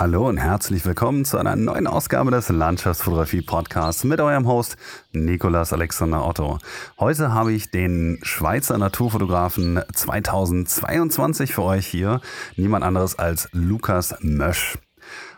Hallo und herzlich willkommen zu einer neuen Ausgabe des Landschaftsfotografie Podcasts mit eurem Host Nikolas Alexander Otto. Heute habe ich den Schweizer Naturfotografen 2022 für euch hier. Niemand anderes als Lukas Mösch.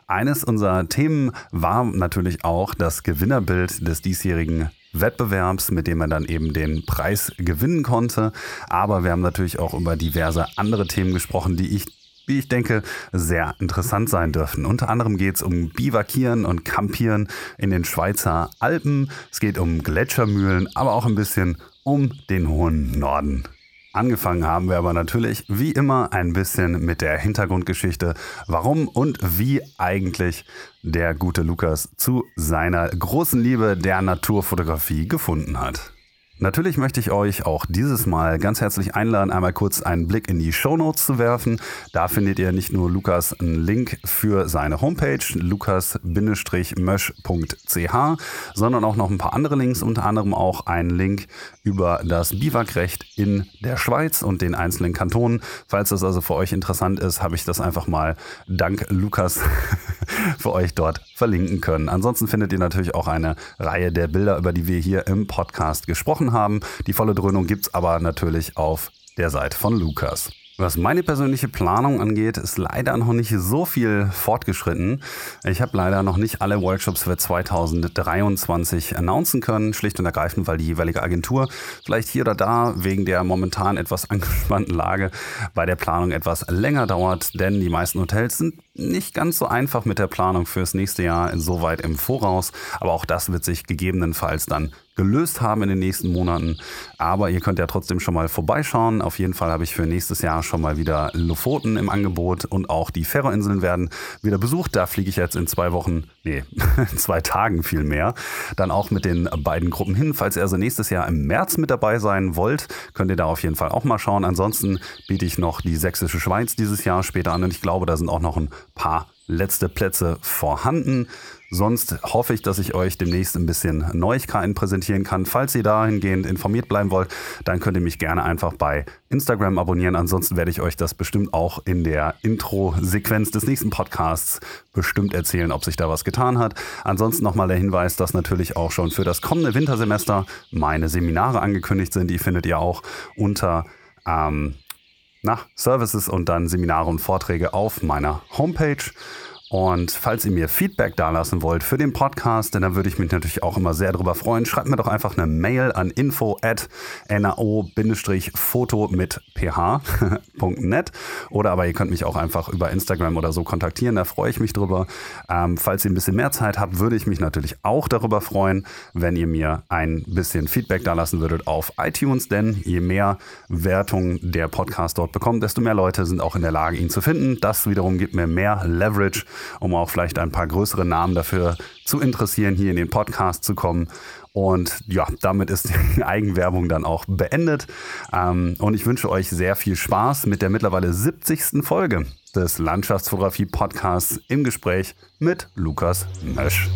Eines unserer Themen war natürlich auch das Gewinnerbild des diesjährigen Wettbewerbs, mit dem er dann eben den Preis gewinnen konnte. Aber wir haben natürlich auch über diverse andere Themen gesprochen, die ich wie ich denke, sehr interessant sein dürfen. Unter anderem geht es um Bivakieren und Campieren in den Schweizer Alpen. Es geht um Gletschermühlen, aber auch ein bisschen um den hohen Norden. Angefangen haben wir aber natürlich wie immer ein bisschen mit der Hintergrundgeschichte, warum und wie eigentlich der gute Lukas zu seiner großen Liebe der Naturfotografie gefunden hat. Natürlich möchte ich euch auch dieses Mal ganz herzlich einladen, einmal kurz einen Blick in die Show Notes zu werfen. Da findet ihr nicht nur Lukas einen Link für seine Homepage, lukas-mösch.ch, sondern auch noch ein paar andere Links, unter anderem auch einen Link über das Biwakrecht in der Schweiz und den einzelnen Kantonen. Falls das also für euch interessant ist, habe ich das einfach mal dank Lukas für euch dort verlinken können. Ansonsten findet ihr natürlich auch eine Reihe der Bilder, über die wir hier im Podcast gesprochen haben. Die volle Dröhnung gibt es aber natürlich auf der Seite von Lukas. Was meine persönliche Planung angeht, ist leider noch nicht so viel fortgeschritten. Ich habe leider noch nicht alle Workshops für 2023 announcen können, schlicht und ergreifend, weil die jeweilige Agentur vielleicht hier oder da wegen der momentan etwas angespannten Lage bei der Planung etwas länger dauert, denn die meisten Hotels sind nicht ganz so einfach mit der Planung fürs nächste Jahr insoweit im Voraus, aber auch das wird sich gegebenenfalls dann gelöst haben in den nächsten Monaten. Aber ihr könnt ja trotzdem schon mal vorbeischauen. Auf jeden Fall habe ich für nächstes Jahr schon mal wieder Lofoten im Angebot und auch die Färöerinseln werden wieder besucht. Da fliege ich jetzt in zwei Wochen, nee, in zwei Tagen viel mehr. Dann auch mit den beiden Gruppen hin. Falls ihr also nächstes Jahr im März mit dabei sein wollt, könnt ihr da auf jeden Fall auch mal schauen. Ansonsten biete ich noch die Sächsische Schweiz dieses Jahr später an und ich glaube, da sind auch noch ein paar letzte Plätze vorhanden. Sonst hoffe ich, dass ich euch demnächst ein bisschen Neuigkeiten präsentieren kann. Falls ihr dahingehend informiert bleiben wollt, dann könnt ihr mich gerne einfach bei Instagram abonnieren. Ansonsten werde ich euch das bestimmt auch in der Intro-Sequenz des nächsten Podcasts bestimmt erzählen, ob sich da was getan hat. Ansonsten nochmal der Hinweis, dass natürlich auch schon für das kommende Wintersemester meine Seminare angekündigt sind. Die findet ihr auch unter ähm, nach Services und dann Seminare und Vorträge auf meiner Homepage. Und falls ihr mir Feedback dalassen wollt für den Podcast, dann würde ich mich natürlich auch immer sehr darüber freuen. Schreibt mir doch einfach eine Mail an info at nao-foto mit ph.net oder aber ihr könnt mich auch einfach über Instagram oder so kontaktieren, da freue ich mich drüber. Ähm, falls ihr ein bisschen mehr Zeit habt, würde ich mich natürlich auch darüber freuen, wenn ihr mir ein bisschen Feedback dalassen würdet auf iTunes, denn je mehr Wertung der Podcast dort bekommt, desto mehr Leute sind auch in der Lage, ihn zu finden. Das wiederum gibt mir mehr Leverage um auch vielleicht ein paar größere Namen dafür zu interessieren, hier in den Podcast zu kommen. Und ja, damit ist die Eigenwerbung dann auch beendet. Ähm, und ich wünsche euch sehr viel Spaß mit der mittlerweile 70. Folge des Landschaftsfotografie-Podcasts im Gespräch mit Lukas Mösch.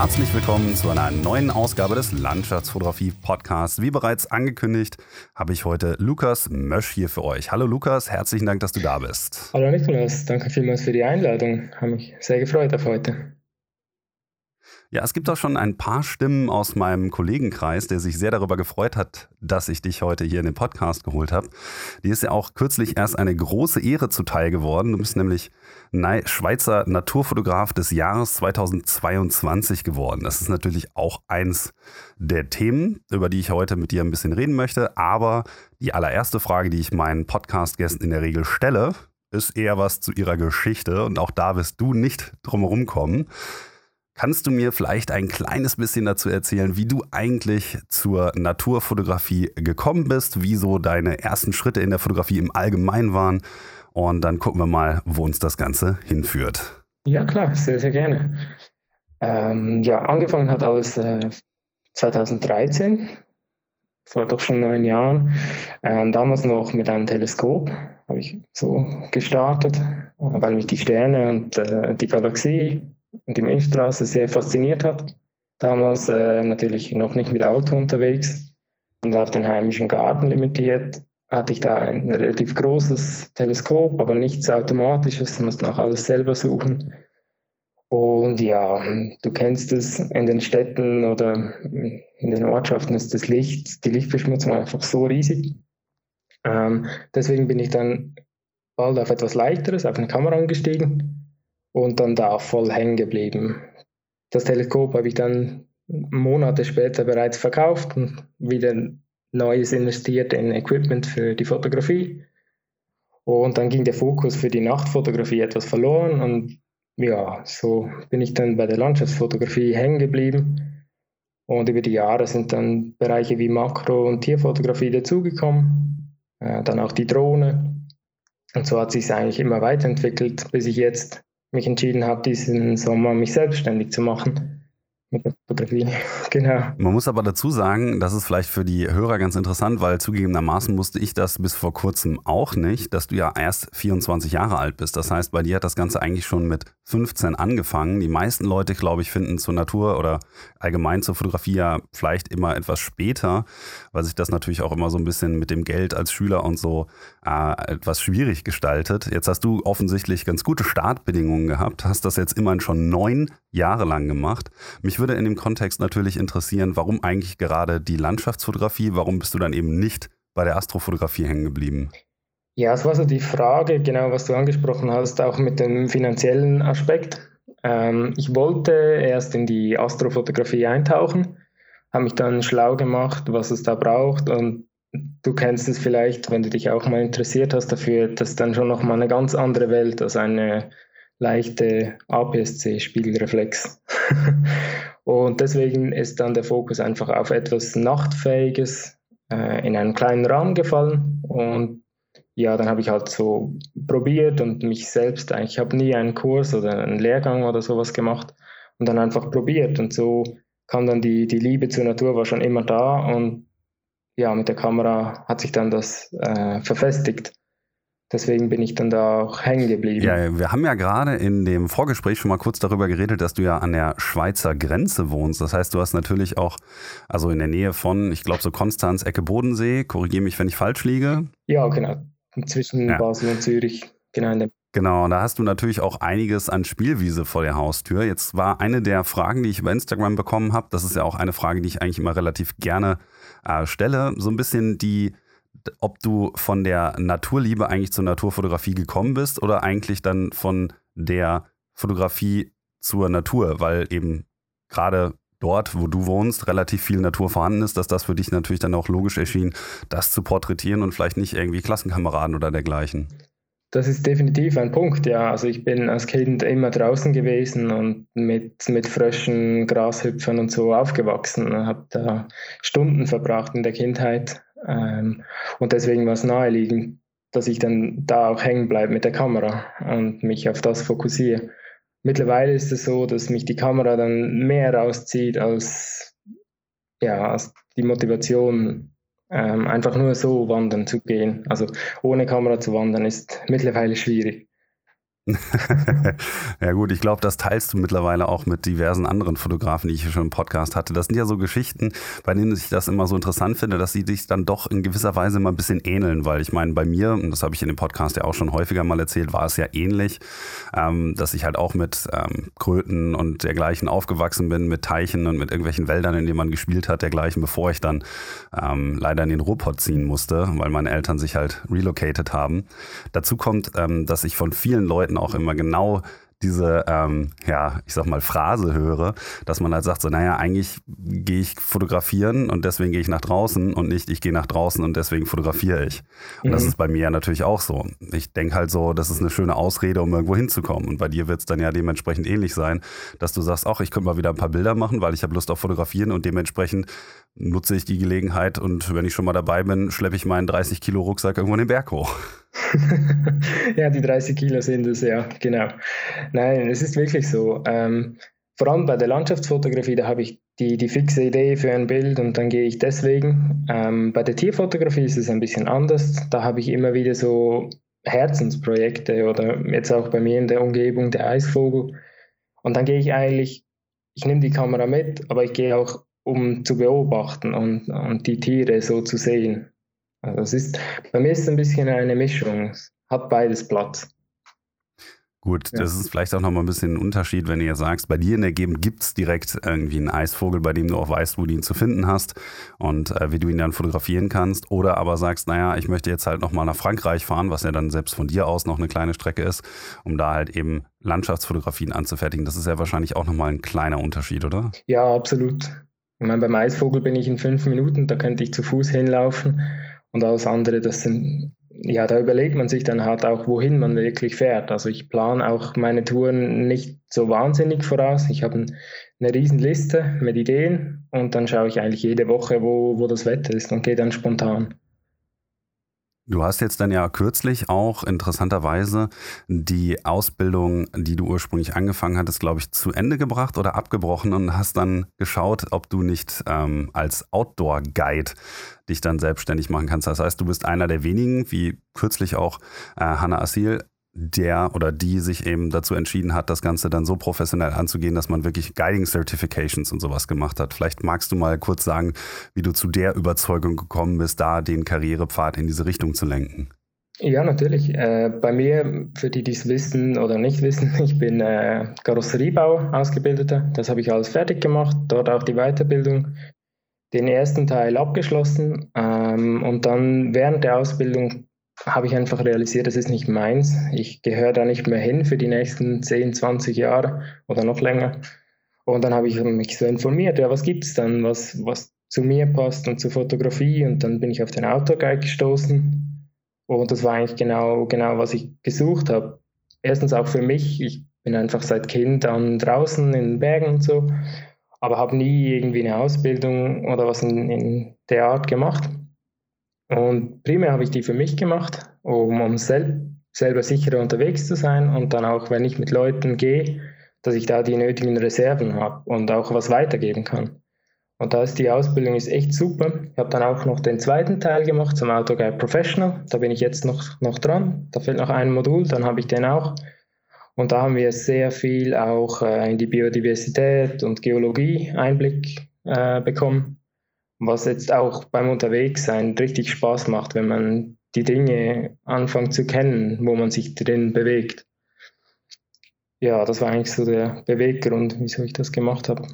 Herzlich willkommen zu einer neuen Ausgabe des Landschaftsfotografie Podcasts. Wie bereits angekündigt, habe ich heute Lukas Mösch hier für euch. Hallo Lukas, herzlichen Dank, dass du da bist. Hallo Nikolaus, danke vielmals für die Einladung. Habe mich sehr gefreut auf heute. Ja, es gibt auch schon ein paar Stimmen aus meinem Kollegenkreis, der sich sehr darüber gefreut hat, dass ich dich heute hier in den Podcast geholt habe. Dir ist ja auch kürzlich erst eine große Ehre zuteil geworden. Du bist nämlich Schweizer Naturfotograf des Jahres 2022 geworden. Das ist natürlich auch eins der Themen, über die ich heute mit dir ein bisschen reden möchte. Aber die allererste Frage, die ich meinen Podcast-Gästen in der Regel stelle, ist eher was zu ihrer Geschichte. Und auch da wirst du nicht drumherum kommen. Kannst du mir vielleicht ein kleines bisschen dazu erzählen, wie du eigentlich zur Naturfotografie gekommen bist, wie so deine ersten Schritte in der Fotografie im Allgemeinen waren? Und dann gucken wir mal, wo uns das Ganze hinführt. Ja, klar, sehr, sehr gerne. Ähm, ja, angefangen hat alles äh, 2013. vor doch schon neun Jahren. Ähm, damals noch mit einem Teleskop habe ich so gestartet, weil mich die Sterne und äh, die Galaxie und die Milchstraße sehr fasziniert hat. Damals äh, natürlich noch nicht mit Auto unterwegs und auf den heimischen Garten limitiert hatte ich da ein relativ großes Teleskop, aber nichts Automatisches, musste auch alles selber suchen. Und ja, du kennst es in den Städten oder in den Ortschaften ist das Licht, die Lichtverschmutzung einfach so riesig. Ähm, deswegen bin ich dann bald auf etwas leichteres, auf eine Kamera umgestiegen und dann da voll hängen geblieben. Das Teleskop habe ich dann Monate später bereits verkauft und wieder Neues investiert in Equipment für die Fotografie. Und dann ging der Fokus für die Nachtfotografie etwas verloren und ja, so bin ich dann bei der Landschaftsfotografie hängen geblieben. Und über die Jahre sind dann Bereiche wie Makro- und Tierfotografie dazugekommen, äh, dann auch die Drohne. Und so hat sich es eigentlich immer weiterentwickelt, bis ich jetzt mich entschieden habe, diesen Sommer mich selbstständig zu machen mit der Fotografie. genau. Man muss aber dazu sagen, das ist vielleicht für die Hörer ganz interessant, weil zugegebenermaßen wusste ich das bis vor kurzem auch nicht, dass du ja erst 24 Jahre alt bist. Das heißt, bei dir hat das Ganze eigentlich schon mit 15 angefangen. Die meisten Leute, glaube ich, finden zur Natur oder allgemein zur Fotografie ja vielleicht immer etwas später, weil sich das natürlich auch immer so ein bisschen mit dem Geld als Schüler und so äh, etwas schwierig gestaltet. Jetzt hast du offensichtlich ganz gute Startbedingungen gehabt, hast das jetzt immerhin schon neun Jahre lang gemacht. Mich würde in dem Kontext natürlich interessieren, warum eigentlich gerade die Landschaftsfotografie, warum bist du dann eben nicht bei der Astrofotografie hängen geblieben? Ja, es war so die Frage, genau was du angesprochen hast, auch mit dem finanziellen Aspekt. Ähm, ich wollte erst in die Astrofotografie eintauchen, habe mich dann schlau gemacht, was es da braucht und du kennst es vielleicht, wenn du dich auch mal interessiert hast dafür, das ist dann schon nochmal eine ganz andere Welt als eine leichte APS-C-Spiegelreflex. und deswegen ist dann der Fokus einfach auf etwas Nachtfähiges äh, in einem kleinen Rahmen gefallen. Und ja, dann habe ich halt so probiert und mich selbst, ich habe nie einen Kurs oder einen Lehrgang oder sowas gemacht und dann einfach probiert. Und so kam dann die, die Liebe zur Natur war schon immer da und ja, mit der Kamera hat sich dann das äh, verfestigt. Deswegen bin ich dann da auch hängen geblieben. Ja, wir haben ja gerade in dem Vorgespräch schon mal kurz darüber geredet, dass du ja an der Schweizer Grenze wohnst. Das heißt, du hast natürlich auch, also in der Nähe von, ich glaube so Konstanz, Ecke Bodensee, korrigiere mich, wenn ich falsch liege. Ja, genau. Zwischen ja. Basel und Zürich, genau in der Genau, da hast du natürlich auch einiges an Spielwiese vor der Haustür. Jetzt war eine der Fragen, die ich über Instagram bekommen habe, das ist ja auch eine Frage, die ich eigentlich immer relativ gerne äh, stelle, so ein bisschen die, ob du von der Naturliebe eigentlich zur Naturfotografie gekommen bist oder eigentlich dann von der Fotografie zur Natur, weil eben gerade dort, wo du wohnst, relativ viel Natur vorhanden ist, dass das für dich natürlich dann auch logisch erschien, das zu porträtieren und vielleicht nicht irgendwie Klassenkameraden oder dergleichen. Das ist definitiv ein Punkt, ja. Also ich bin als Kind immer draußen gewesen und mit, mit Fröschen, Grashüpfern und so aufgewachsen. Habe da Stunden verbracht in der Kindheit. Ähm, und deswegen war es naheliegend, dass ich dann da auch hängen bleibe mit der Kamera und mich auf das fokussiere. Mittlerweile ist es so, dass mich die Kamera dann mehr rauszieht als, ja, als die Motivation ähm, einfach nur so wandern zu gehen. Also ohne Kamera zu wandern ist mittlerweile schwierig. ja gut, ich glaube, das teilst du mittlerweile auch mit diversen anderen Fotografen, die ich hier schon im Podcast hatte. Das sind ja so Geschichten, bei denen ich das immer so interessant finde, dass sie sich dann doch in gewisser Weise mal ein bisschen ähneln, weil ich meine, bei mir, und das habe ich in dem Podcast ja auch schon häufiger mal erzählt, war es ja ähnlich, ähm, dass ich halt auch mit ähm, Kröten und dergleichen aufgewachsen bin, mit Teichen und mit irgendwelchen Wäldern, in denen man gespielt hat, dergleichen, bevor ich dann ähm, leider in den Ruhrpott ziehen musste, weil meine Eltern sich halt relocated haben. Dazu kommt, ähm, dass ich von vielen Leuten auch immer genau diese, ähm, ja, ich sag mal, Phrase höre, dass man halt sagt, so, naja, eigentlich gehe ich fotografieren und deswegen gehe ich nach draußen und nicht, ich gehe nach draußen und deswegen fotografiere ich. Und mhm. das ist bei mir ja natürlich auch so. Ich denke halt so, das ist eine schöne Ausrede, um irgendwo hinzukommen. Und bei dir wird es dann ja dementsprechend ähnlich sein, dass du sagst, ach, ich könnte mal wieder ein paar Bilder machen, weil ich habe Lust auf Fotografieren und dementsprechend nutze ich die Gelegenheit und wenn ich schon mal dabei bin, schleppe ich meinen 30 Kilo Rucksack irgendwo den Berg hoch. ja, die 30 Kilo sind es, ja, genau. Nein, es ist wirklich so. Ähm, vor allem bei der Landschaftsfotografie, da habe ich die, die fixe Idee für ein Bild und dann gehe ich deswegen. Ähm, bei der Tierfotografie ist es ein bisschen anders. Da habe ich immer wieder so Herzensprojekte oder jetzt auch bei mir in der Umgebung der Eisvogel. Und dann gehe ich eigentlich, ich nehme die Kamera mit, aber ich gehe auch, um zu beobachten und, und die Tiere so zu sehen. Also es ist, bei mir ist es ein bisschen eine Mischung. Es hat beides Platz. Gut, ja. das ist vielleicht auch nochmal ein bisschen ein Unterschied, wenn du jetzt sagst, bei dir in der Gegend gibt es direkt irgendwie einen Eisvogel, bei dem du auch weißt, wo du ihn zu finden hast und äh, wie du ihn dann fotografieren kannst. Oder aber sagst, naja, ich möchte jetzt halt nochmal nach Frankreich fahren, was ja dann selbst von dir aus noch eine kleine Strecke ist, um da halt eben Landschaftsfotografien anzufertigen. Das ist ja wahrscheinlich auch nochmal ein kleiner Unterschied, oder? Ja, absolut. Ich meine, beim Eisvogel bin ich in fünf Minuten, da könnte ich zu Fuß hinlaufen. Und alles andere, das sind ja, da überlegt man sich dann halt auch, wohin man wirklich fährt. Also ich plane auch meine Touren nicht so wahnsinnig voraus. Ich habe eine riesen Liste mit Ideen und dann schaue ich eigentlich jede Woche, wo, wo das Wetter ist und gehe dann spontan. Du hast jetzt dann ja kürzlich auch interessanterweise die Ausbildung, die du ursprünglich angefangen hattest, glaube ich, zu Ende gebracht oder abgebrochen und hast dann geschaut, ob du nicht ähm, als Outdoor-Guide dich dann selbstständig machen kannst. Das heißt, du bist einer der wenigen, wie kürzlich auch äh, Hannah Asil, der oder die sich eben dazu entschieden hat, das Ganze dann so professionell anzugehen, dass man wirklich Guiding Certifications und sowas gemacht hat. Vielleicht magst du mal kurz sagen, wie du zu der Überzeugung gekommen bist, da den Karrierepfad in diese Richtung zu lenken. Ja, natürlich. Äh, bei mir, für die, die es wissen oder nicht wissen, ich bin äh, Karosseriebauer ausgebildeter. Das habe ich alles fertig gemacht, dort auch die Weiterbildung, den ersten Teil abgeschlossen ähm, und dann während der Ausbildung habe ich einfach realisiert, das ist nicht meins. Ich gehöre da nicht mehr hin für die nächsten 10, 20 Jahre oder noch länger. Und dann habe ich mich so informiert, ja, was gibt es dann, was, was zu mir passt und zur Fotografie. Und dann bin ich auf den Outdoor-Guide gestoßen. Und das war eigentlich genau, genau, was ich gesucht habe. Erstens auch für mich. Ich bin einfach seit Kind an draußen in Bergen und so, aber habe nie irgendwie eine Ausbildung oder was in, in der Art gemacht. Und primär habe ich die für mich gemacht, um, um sel selber sicherer unterwegs zu sein und dann auch, wenn ich mit Leuten gehe, dass ich da die nötigen Reserven habe und auch was weitergeben kann. Und da ist die Ausbildung ist echt super. Ich habe dann auch noch den zweiten Teil gemacht zum Autoguide Professional. Da bin ich jetzt noch, noch dran. Da fehlt noch ein Modul, dann habe ich den auch. Und da haben wir sehr viel auch äh, in die Biodiversität und Geologie Einblick äh, bekommen was jetzt auch beim Unterwegssein richtig Spaß macht, wenn man die Dinge anfängt zu kennen, wo man sich drin bewegt. Ja, das war eigentlich so der Beweggrund, wieso ich das gemacht habe.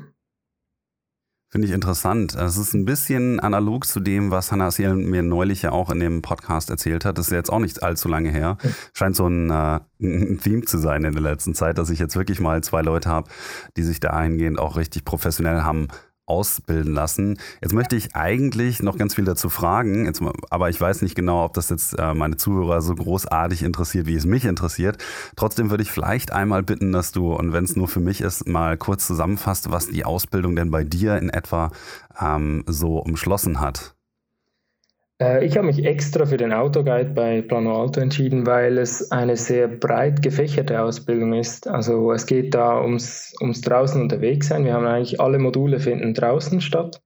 Finde ich interessant. Es ist ein bisschen analog zu dem, was Hannah Asiel mir neulich ja auch in dem Podcast erzählt hat. Das ist jetzt auch nicht allzu lange her. Scheint so ein, äh, ein Theme zu sein in der letzten Zeit, dass ich jetzt wirklich mal zwei Leute habe, die sich dahingehend auch richtig professionell haben ausbilden lassen. Jetzt möchte ich eigentlich noch ganz viel dazu fragen, jetzt, aber ich weiß nicht genau, ob das jetzt äh, meine Zuhörer so großartig interessiert, wie es mich interessiert. Trotzdem würde ich vielleicht einmal bitten, dass du, und wenn es nur für mich ist, mal kurz zusammenfasst, was die Ausbildung denn bei dir in etwa ähm, so umschlossen hat. Äh, ich habe mich extra für den Autoguide bei Plano Alto entschieden, weil es eine sehr breit gefächerte Ausbildung ist. Also es geht da ums, ums draußen unterwegs sein. Wir haben eigentlich alle Module finden draußen statt.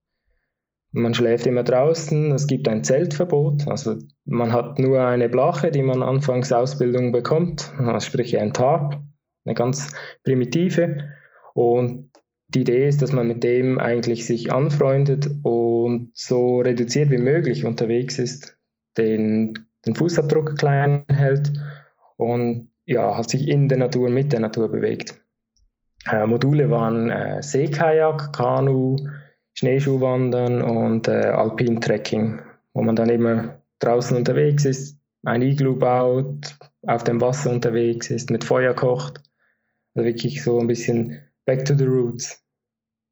Man schläft immer draußen, es gibt ein Zeltverbot, also man hat nur eine Blache, die man anfangs Ausbildung bekommt, sprich ein Tarp, eine ganz primitive. Und die Idee ist, dass man mit dem eigentlich sich anfreundet und so reduziert wie möglich unterwegs ist, den, den Fußabdruck klein hält und ja, hat sich in der Natur, mit der Natur bewegt. Äh, Module waren äh, Seekajak, Kanu, Schneeschuhwandern und äh, Alpin-Trekking, wo man dann immer draußen unterwegs ist, ein Iglu baut, auf dem Wasser unterwegs ist, mit Feuer kocht. Also wirklich so ein bisschen back to the roots,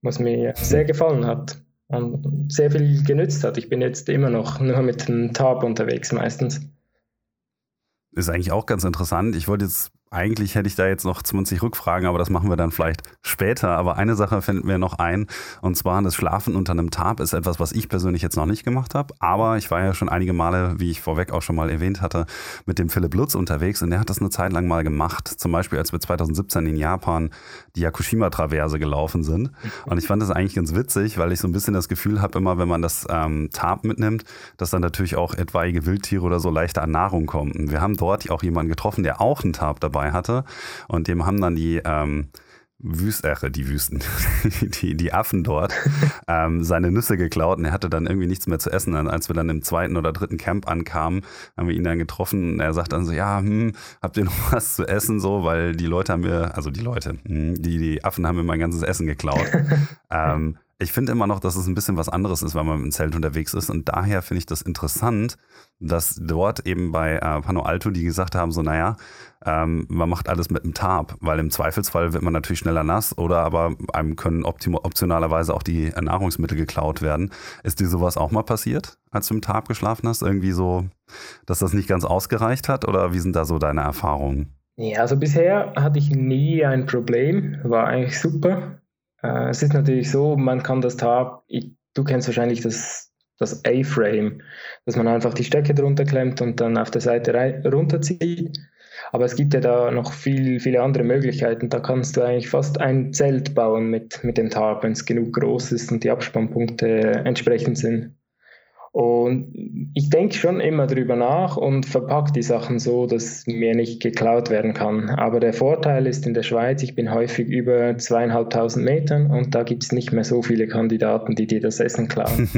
was mir sehr gefallen hat und sehr viel genützt hat. Ich bin jetzt immer noch nur mit dem Tab unterwegs meistens. Ist eigentlich auch ganz interessant. Ich wollte jetzt eigentlich hätte ich da jetzt noch 20 Rückfragen, aber das machen wir dann vielleicht später. Aber eine Sache finden wir noch ein, und zwar das Schlafen unter einem Tarp ist etwas, was ich persönlich jetzt noch nicht gemacht habe. Aber ich war ja schon einige Male, wie ich vorweg auch schon mal erwähnt hatte, mit dem Philipp Lutz unterwegs und der hat das eine Zeit lang mal gemacht. Zum Beispiel, als wir 2017 in Japan die Yakushima-Traverse gelaufen sind. Und ich fand das eigentlich ganz witzig, weil ich so ein bisschen das Gefühl habe, immer wenn man das ähm, Tarp mitnimmt, dass dann natürlich auch etwaige Wildtiere oder so leichter an Nahrung kommen. Und wir haben dort auch jemanden getroffen, der auch einen Tarp dabei dabei hatte. Und dem haben dann die ähm, Wüst, äh, die Wüsten, die, die Affen dort, ähm, seine Nüsse geklaut und er hatte dann irgendwie nichts mehr zu essen. Und als wir dann im zweiten oder dritten Camp ankamen, haben wir ihn dann getroffen und er sagt dann so, ja, hm, habt ihr noch was zu essen so, weil die Leute haben mir, also die Leute, hm, die, die Affen haben mir mein ganzes Essen geklaut. ähm, ich finde immer noch, dass es ein bisschen was anderes ist, wenn man im Zelt unterwegs ist. Und daher finde ich das interessant, dass dort eben bei äh, Pano Alto die gesagt haben, so naja, ähm, man macht alles mit einem Tarp, weil im Zweifelsfall wird man natürlich schneller nass oder aber einem können optionalerweise auch die Nahrungsmittel geklaut werden. Ist dir sowas auch mal passiert, als du im Tarp geschlafen hast? Irgendwie so, dass das nicht ganz ausgereicht hat oder wie sind da so deine Erfahrungen? Ja, also bisher hatte ich nie ein Problem, war eigentlich super. Äh, es ist natürlich so, man kann das Tab, ich, du kennst wahrscheinlich das, das A-Frame, dass man einfach die Stöcke drunter klemmt und dann auf der Seite runterzieht. Aber es gibt ja da noch viel, viele andere Möglichkeiten. Da kannst du eigentlich fast ein Zelt bauen mit, mit dem Tab, wenn es genug groß ist und die Abspannpunkte entsprechend sind. Und ich denke schon immer drüber nach und verpacke die Sachen so, dass mir nicht geklaut werden kann. Aber der Vorteil ist in der Schweiz, ich bin häufig über zweieinhalbtausend Metern und da gibt es nicht mehr so viele Kandidaten, die dir das Essen klauen.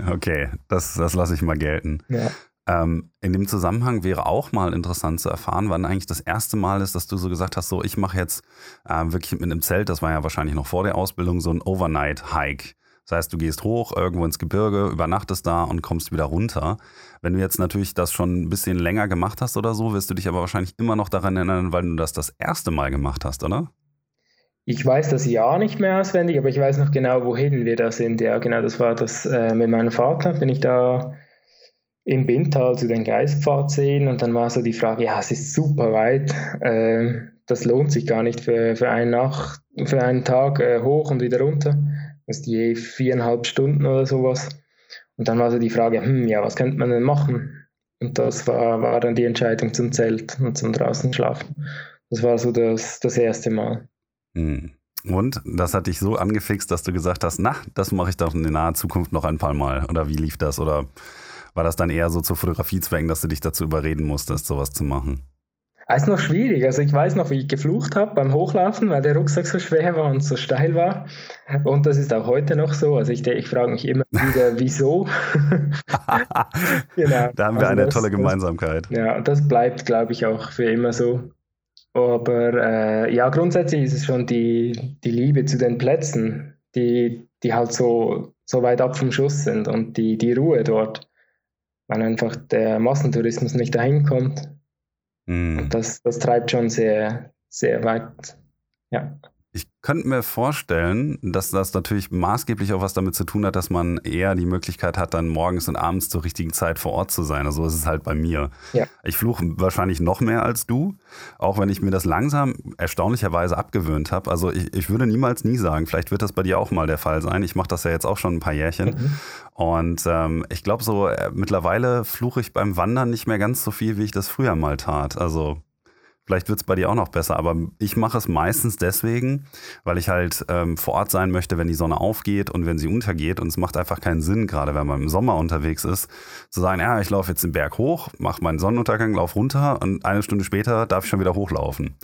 okay, das, das lasse ich mal gelten. Ja. Ähm, in dem Zusammenhang wäre auch mal interessant zu erfahren, wann eigentlich das erste Mal ist, dass du so gesagt hast, so ich mache jetzt äh, wirklich mit einem Zelt, das war ja wahrscheinlich noch vor der Ausbildung, so ein Overnight-Hike. Das heißt, du gehst hoch irgendwo ins Gebirge, übernachtest da und kommst wieder runter. Wenn du jetzt natürlich das schon ein bisschen länger gemacht hast oder so, wirst du dich aber wahrscheinlich immer noch daran erinnern, weil du das das erste Mal gemacht hast, oder? Ich weiß das Jahr nicht mehr auswendig, aber ich weiß noch genau, wohin wir da sind. Ja, genau, das war das äh, mit meinem Vater. Bin ich da im Bintal zu den Geistpfadseen und dann war so die Frage, ja, es ist super weit, äh, das lohnt sich gar nicht für, für, eine Nacht, für einen Tag äh, hoch und wieder runter ist je viereinhalb Stunden oder sowas. Und dann war so die Frage, hm, ja, was könnte man denn machen? Und das war, war dann die Entscheidung zum Zelt und zum draußen schlafen. Das war so das, das erste Mal. Hm. Und das hat dich so angefixt, dass du gesagt hast, na, das mache ich doch in der nahen Zukunft noch ein paar Mal. Oder wie lief das? Oder war das dann eher so zu Fotografiezwecken, dass du dich dazu überreden musstest, sowas zu machen? Es ist noch schwierig. Also ich weiß noch, wie ich geflucht habe beim Hochlaufen, weil der Rucksack so schwer war und so steil war. Und das ist auch heute noch so. Also ich, ich frage mich immer wieder, wieso. genau. Da haben wir also eine das, tolle Gemeinsamkeit. Das, ja, das bleibt, glaube ich, auch für immer so. Aber äh, ja, grundsätzlich ist es schon die, die Liebe zu den Plätzen, die, die halt so, so weit ab vom Schuss sind und die, die Ruhe dort. Weil einfach der Massentourismus nicht dahin kommt Mhm. Das, das treibt schon sehr, sehr weit. Ja. Ich könnte mir vorstellen, dass das natürlich maßgeblich auch was damit zu tun hat, dass man eher die Möglichkeit hat, dann morgens und abends zur richtigen Zeit vor Ort zu sein. Also so ist es halt bei mir. Ja. Ich fluche wahrscheinlich noch mehr als du, auch wenn ich mir das langsam erstaunlicherweise abgewöhnt habe. Also ich, ich würde niemals nie sagen, vielleicht wird das bei dir auch mal der Fall sein. Ich mache das ja jetzt auch schon ein paar Jährchen. Mhm. Und ähm, ich glaube so, äh, mittlerweile fluche ich beim Wandern nicht mehr ganz so viel, wie ich das früher mal tat. Also Vielleicht wird es bei dir auch noch besser, aber ich mache es meistens deswegen, weil ich halt ähm, vor Ort sein möchte, wenn die Sonne aufgeht und wenn sie untergeht. Und es macht einfach keinen Sinn, gerade wenn man im Sommer unterwegs ist, zu sagen, ja, ich laufe jetzt den Berg hoch, mache meinen Sonnenuntergang, laufe runter und eine Stunde später darf ich schon wieder hochlaufen.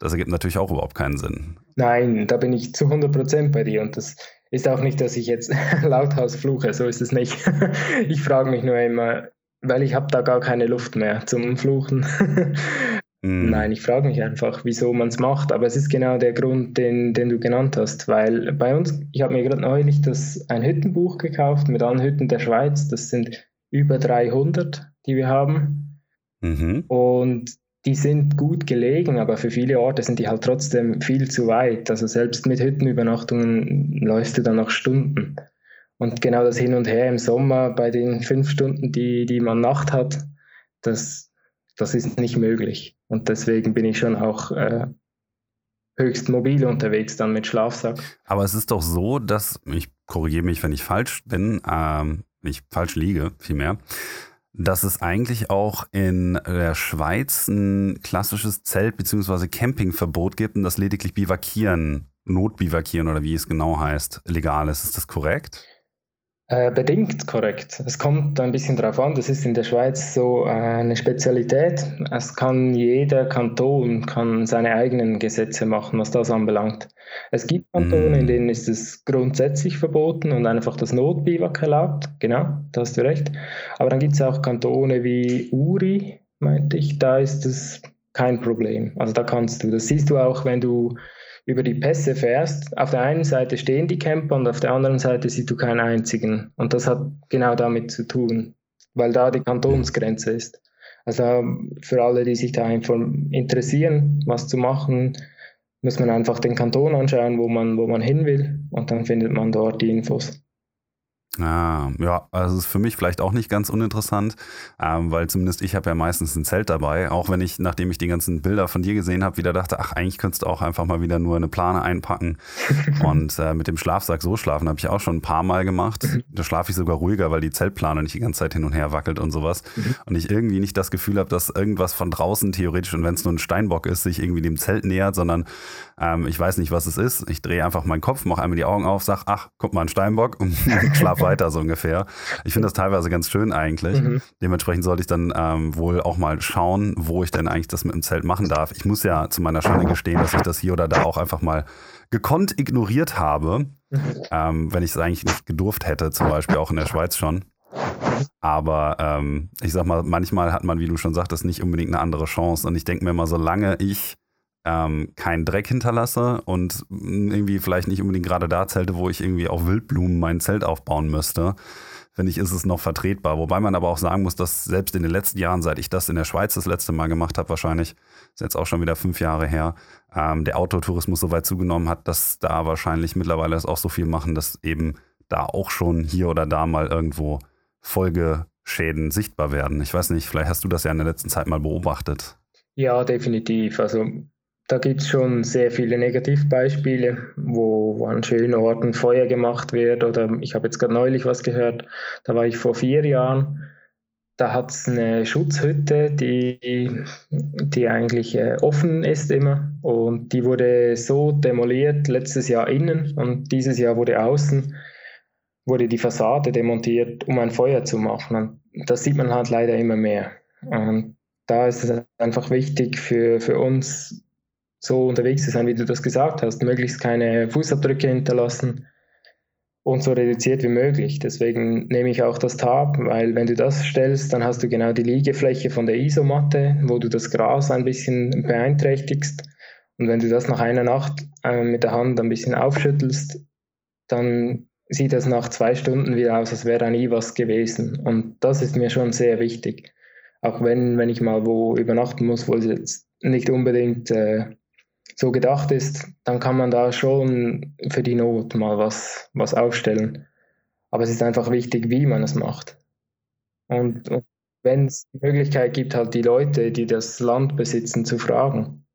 Das ergibt natürlich auch überhaupt keinen Sinn. Nein, da bin ich zu 100 Prozent bei dir und das ist auch nicht, dass ich jetzt lauthals fluche, so ist es nicht. ich frage mich nur immer, weil ich habe da gar keine Luft mehr zum Fluchen. Mhm. Nein, ich frage mich einfach, wieso man es macht. Aber es ist genau der Grund, den, den du genannt hast. Weil bei uns, ich habe mir gerade neulich das, ein Hüttenbuch gekauft mit allen Hütten der Schweiz. Das sind über 300, die wir haben. Mhm. Und die sind gut gelegen, aber für viele Orte sind die halt trotzdem viel zu weit. Also selbst mit Hüttenübernachtungen läufst du dann noch Stunden. Und genau das Hin und Her im Sommer bei den fünf Stunden, die, die man Nacht hat, das, das ist nicht möglich. Und deswegen bin ich schon auch äh, höchst mobil unterwegs dann mit Schlafsack. Aber es ist doch so, dass, ich korrigiere mich, wenn ich falsch bin, ähm, ich falsch liege, vielmehr, dass es eigentlich auch in der Schweiz ein klassisches Zelt- bzw. Campingverbot gibt und das lediglich Bivakieren, Notbivakieren oder wie es genau heißt, legal ist. Ist das korrekt? Äh, bedingt korrekt. Es kommt ein bisschen darauf an, das ist in der Schweiz so äh, eine Spezialität. Es kann jeder Kanton kann seine eigenen Gesetze machen, was das anbelangt. Es gibt Kantone, in denen ist es grundsätzlich verboten und einfach das Notbiwak erlaubt. Genau, da hast du recht. Aber dann gibt es auch Kantone wie Uri, meinte ich, da ist es kein Problem. Also da kannst du, das siehst du auch, wenn du über die Pässe fährst, auf der einen Seite stehen die Camper und auf der anderen Seite siehst du keinen einzigen. Und das hat genau damit zu tun, weil da die Kantonsgrenze ist. Also für alle, die sich da interessieren, was zu machen, muss man einfach den Kanton anschauen, wo man, wo man hin will und dann findet man dort die Infos. Ah, ja, also ist für mich vielleicht auch nicht ganz uninteressant, ähm, weil zumindest ich habe ja meistens ein Zelt dabei, auch wenn ich, nachdem ich die ganzen Bilder von dir gesehen habe, wieder dachte, ach, eigentlich könntest du auch einfach mal wieder nur eine Plane einpacken und äh, mit dem Schlafsack so schlafen, habe ich auch schon ein paar Mal gemacht. Mhm. Da schlafe ich sogar ruhiger, weil die Zeltplane nicht die ganze Zeit hin und her wackelt und sowas mhm. und ich irgendwie nicht das Gefühl habe, dass irgendwas von draußen theoretisch und wenn es nur ein Steinbock ist, sich irgendwie dem Zelt nähert, sondern ähm, ich weiß nicht, was es ist. Ich drehe einfach meinen Kopf, mache einmal die Augen auf, sag, ach, guck mal, ein Steinbock und schlaf weiter so ungefähr. Ich finde das teilweise ganz schön eigentlich. Mhm. Dementsprechend sollte ich dann ähm, wohl auch mal schauen, wo ich denn eigentlich das mit dem Zelt machen darf. Ich muss ja zu meiner Schande gestehen, dass ich das hier oder da auch einfach mal gekonnt ignoriert habe, mhm. ähm, wenn ich es eigentlich nicht gedurft hätte, zum Beispiel auch in der Schweiz schon. Aber ähm, ich sag mal, manchmal hat man, wie du schon sagtest, nicht unbedingt eine andere Chance. Und ich denke mir mal, solange ich ähm, keinen Dreck hinterlasse und irgendwie vielleicht nicht unbedingt gerade da Zelte, wo ich irgendwie auf Wildblumen mein Zelt aufbauen müsste, finde ich, ist es noch vertretbar. Wobei man aber auch sagen muss, dass selbst in den letzten Jahren, seit ich das in der Schweiz das letzte Mal gemacht habe, wahrscheinlich, ist jetzt auch schon wieder fünf Jahre her, ähm, der Autotourismus so weit zugenommen hat, dass da wahrscheinlich mittlerweile es auch so viel machen, dass eben da auch schon hier oder da mal irgendwo Folgeschäden sichtbar werden. Ich weiß nicht, vielleicht hast du das ja in der letzten Zeit mal beobachtet. Ja, definitiv. Also da gibt es schon sehr viele Negativbeispiele, wo, wo, an schönen Orten Feuer gemacht wird. Oder ich habe jetzt gerade neulich was gehört, da war ich vor vier Jahren. Da hat es eine Schutzhütte, die, die eigentlich äh, offen ist immer. Und die wurde so demoliert, letztes Jahr innen und dieses Jahr wurde außen, wurde die Fassade demontiert, um ein Feuer zu machen. Und das sieht man halt leider immer mehr. Und da ist es einfach wichtig für, für uns, so unterwegs zu sein, wie du das gesagt hast, möglichst keine Fußabdrücke hinterlassen und so reduziert wie möglich. Deswegen nehme ich auch das Tab, weil wenn du das stellst, dann hast du genau die Liegefläche von der Isomatte, wo du das Gras ein bisschen beeinträchtigst. Und wenn du das nach einer Nacht äh, mit der Hand ein bisschen aufschüttelst, dann sieht das nach zwei Stunden wieder aus, als wäre da nie was gewesen. Und das ist mir schon sehr wichtig. Auch wenn, wenn ich mal wo übernachten muss, wo es jetzt nicht unbedingt äh, so gedacht ist, dann kann man da schon für die Not mal was, was aufstellen. Aber es ist einfach wichtig, wie man es macht. Und, und wenn es die Möglichkeit gibt, halt die Leute, die das Land besitzen, zu fragen.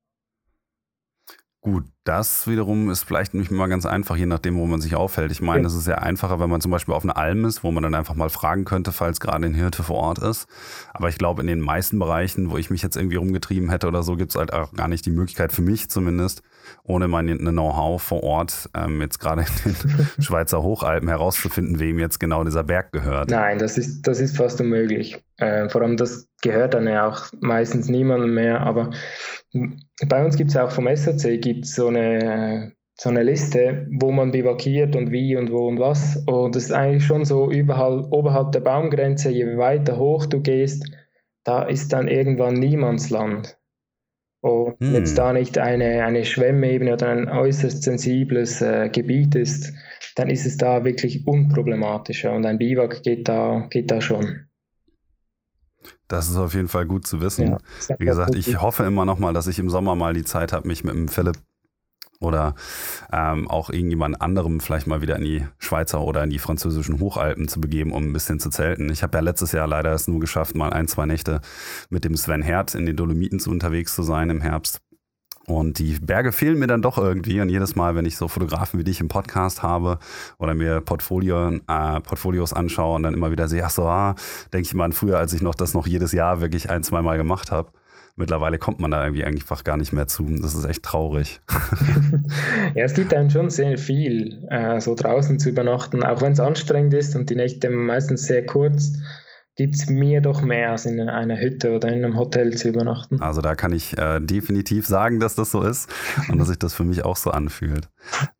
Gut, das wiederum ist vielleicht nicht mal ganz einfach, je nachdem, wo man sich aufhält. Ich meine, es ist ja einfacher, wenn man zum Beispiel auf einer Alm ist, wo man dann einfach mal fragen könnte, falls gerade ein Hirte vor Ort ist. Aber ich glaube, in den meisten Bereichen, wo ich mich jetzt irgendwie rumgetrieben hätte oder so, gibt es halt auch gar nicht die Möglichkeit, für mich zumindest, ohne mein Know-how vor Ort, ähm, jetzt gerade in den Schweizer Hochalpen herauszufinden, wem jetzt genau dieser Berg gehört. Nein, das ist, das ist fast unmöglich. Äh, vor allem, das gehört dann ja auch meistens niemandem mehr. Aber bei uns gibt es auch vom SAC gibt's so eine so eine Liste, wo man bivakiert und wie und wo und was. Und das ist eigentlich schon so überall, oberhalb der Baumgrenze, je weiter hoch du gehst, da ist dann irgendwann Niemandsland. Und hm. jetzt da nicht eine, eine Schwemmebene oder ein äußerst sensibles äh, Gebiet ist, dann ist es da wirklich unproblematischer und ein Biwak geht da, geht da schon. Das ist auf jeden Fall gut zu wissen. Ja, Wie gesagt, ich hoffe immer noch mal, dass ich im Sommer mal die Zeit habe, mich mit dem Philipp oder ähm, auch irgendjemand anderem vielleicht mal wieder in die Schweizer oder in die französischen Hochalpen zu begeben, um ein bisschen zu zelten. Ich habe ja letztes Jahr leider es nur geschafft, mal ein, zwei Nächte mit dem Sven Herd in den Dolomiten zu unterwegs zu sein im Herbst. Und die Berge fehlen mir dann doch irgendwie. Und jedes Mal, wenn ich so Fotografen wie dich im Podcast habe oder mir Portfolio, äh, Portfolios anschaue und dann immer wieder sehe, ach so, ah, denke ich mal an früher, als ich noch das noch jedes Jahr wirklich ein, zwei Mal gemacht habe mittlerweile kommt man da irgendwie einfach gar nicht mehr zu. Das ist echt traurig. ja, es gibt einem schon sehr viel, äh, so draußen zu übernachten, auch wenn es anstrengend ist und die Nächte meistens sehr kurz gibt es mir doch mehr als in einer Hütte oder in einem Hotel zu übernachten. Also da kann ich äh, definitiv sagen, dass das so ist und dass sich das für mich auch so anfühlt.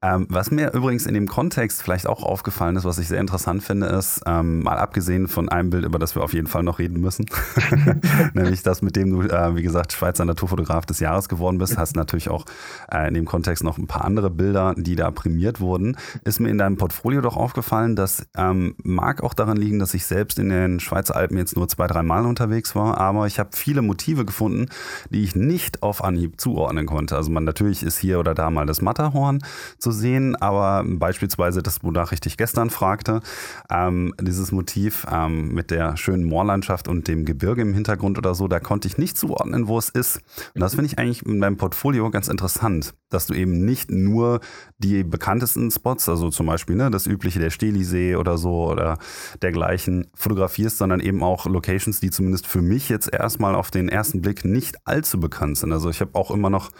Ähm, was mir übrigens in dem Kontext vielleicht auch aufgefallen ist, was ich sehr interessant finde, ist, ähm, mal abgesehen von einem Bild, über das wir auf jeden Fall noch reden müssen, nämlich das, mit dem du, äh, wie gesagt, Schweizer Naturfotograf des Jahres geworden bist, hast natürlich auch äh, in dem Kontext noch ein paar andere Bilder, die da prämiert wurden. Ist mir in deinem Portfolio doch aufgefallen, das ähm, mag auch daran liegen, dass ich selbst in den Schweizer Schweizalpen jetzt nur zwei, drei Mal unterwegs war, aber ich habe viele Motive gefunden, die ich nicht auf Anhieb zuordnen konnte. Also man natürlich ist hier oder da mal das Matterhorn zu sehen, aber beispielsweise das, wonach ich dich gestern fragte, ähm, dieses Motiv ähm, mit der schönen Moorlandschaft und dem Gebirge im Hintergrund oder so, da konnte ich nicht zuordnen, wo es ist. Und das finde ich eigentlich in meinem Portfolio ganz interessant, dass du eben nicht nur die bekanntesten Spots, also zum Beispiel ne, das übliche der Stelisee oder so oder dergleichen fotografierst, sondern eben auch Locations, die zumindest für mich jetzt erstmal auf den ersten Blick nicht allzu bekannt sind. Also ich habe auch immer noch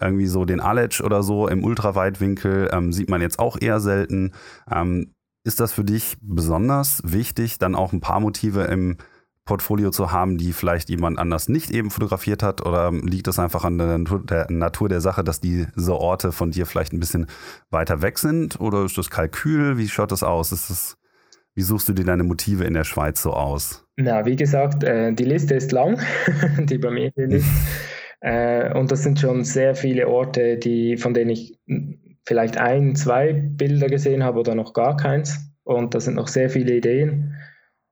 irgendwie so den Aletsch oder so im Ultraweitwinkel, ähm, sieht man jetzt auch eher selten. Ähm, ist das für dich besonders wichtig, dann auch ein paar Motive im Portfolio zu haben, die vielleicht jemand anders nicht eben fotografiert hat? Oder liegt es einfach an der Natur, der Natur der Sache, dass diese Orte von dir vielleicht ein bisschen weiter weg sind? Oder ist das Kalkül? Wie schaut das aus? Ist das wie suchst du dir deine Motive in der Schweiz so aus? Na, wie gesagt, äh, die Liste ist lang, die bei mir liegt. äh, und das sind schon sehr viele Orte, die, von denen ich vielleicht ein, zwei Bilder gesehen habe oder noch gar keins. Und da sind noch sehr viele Ideen.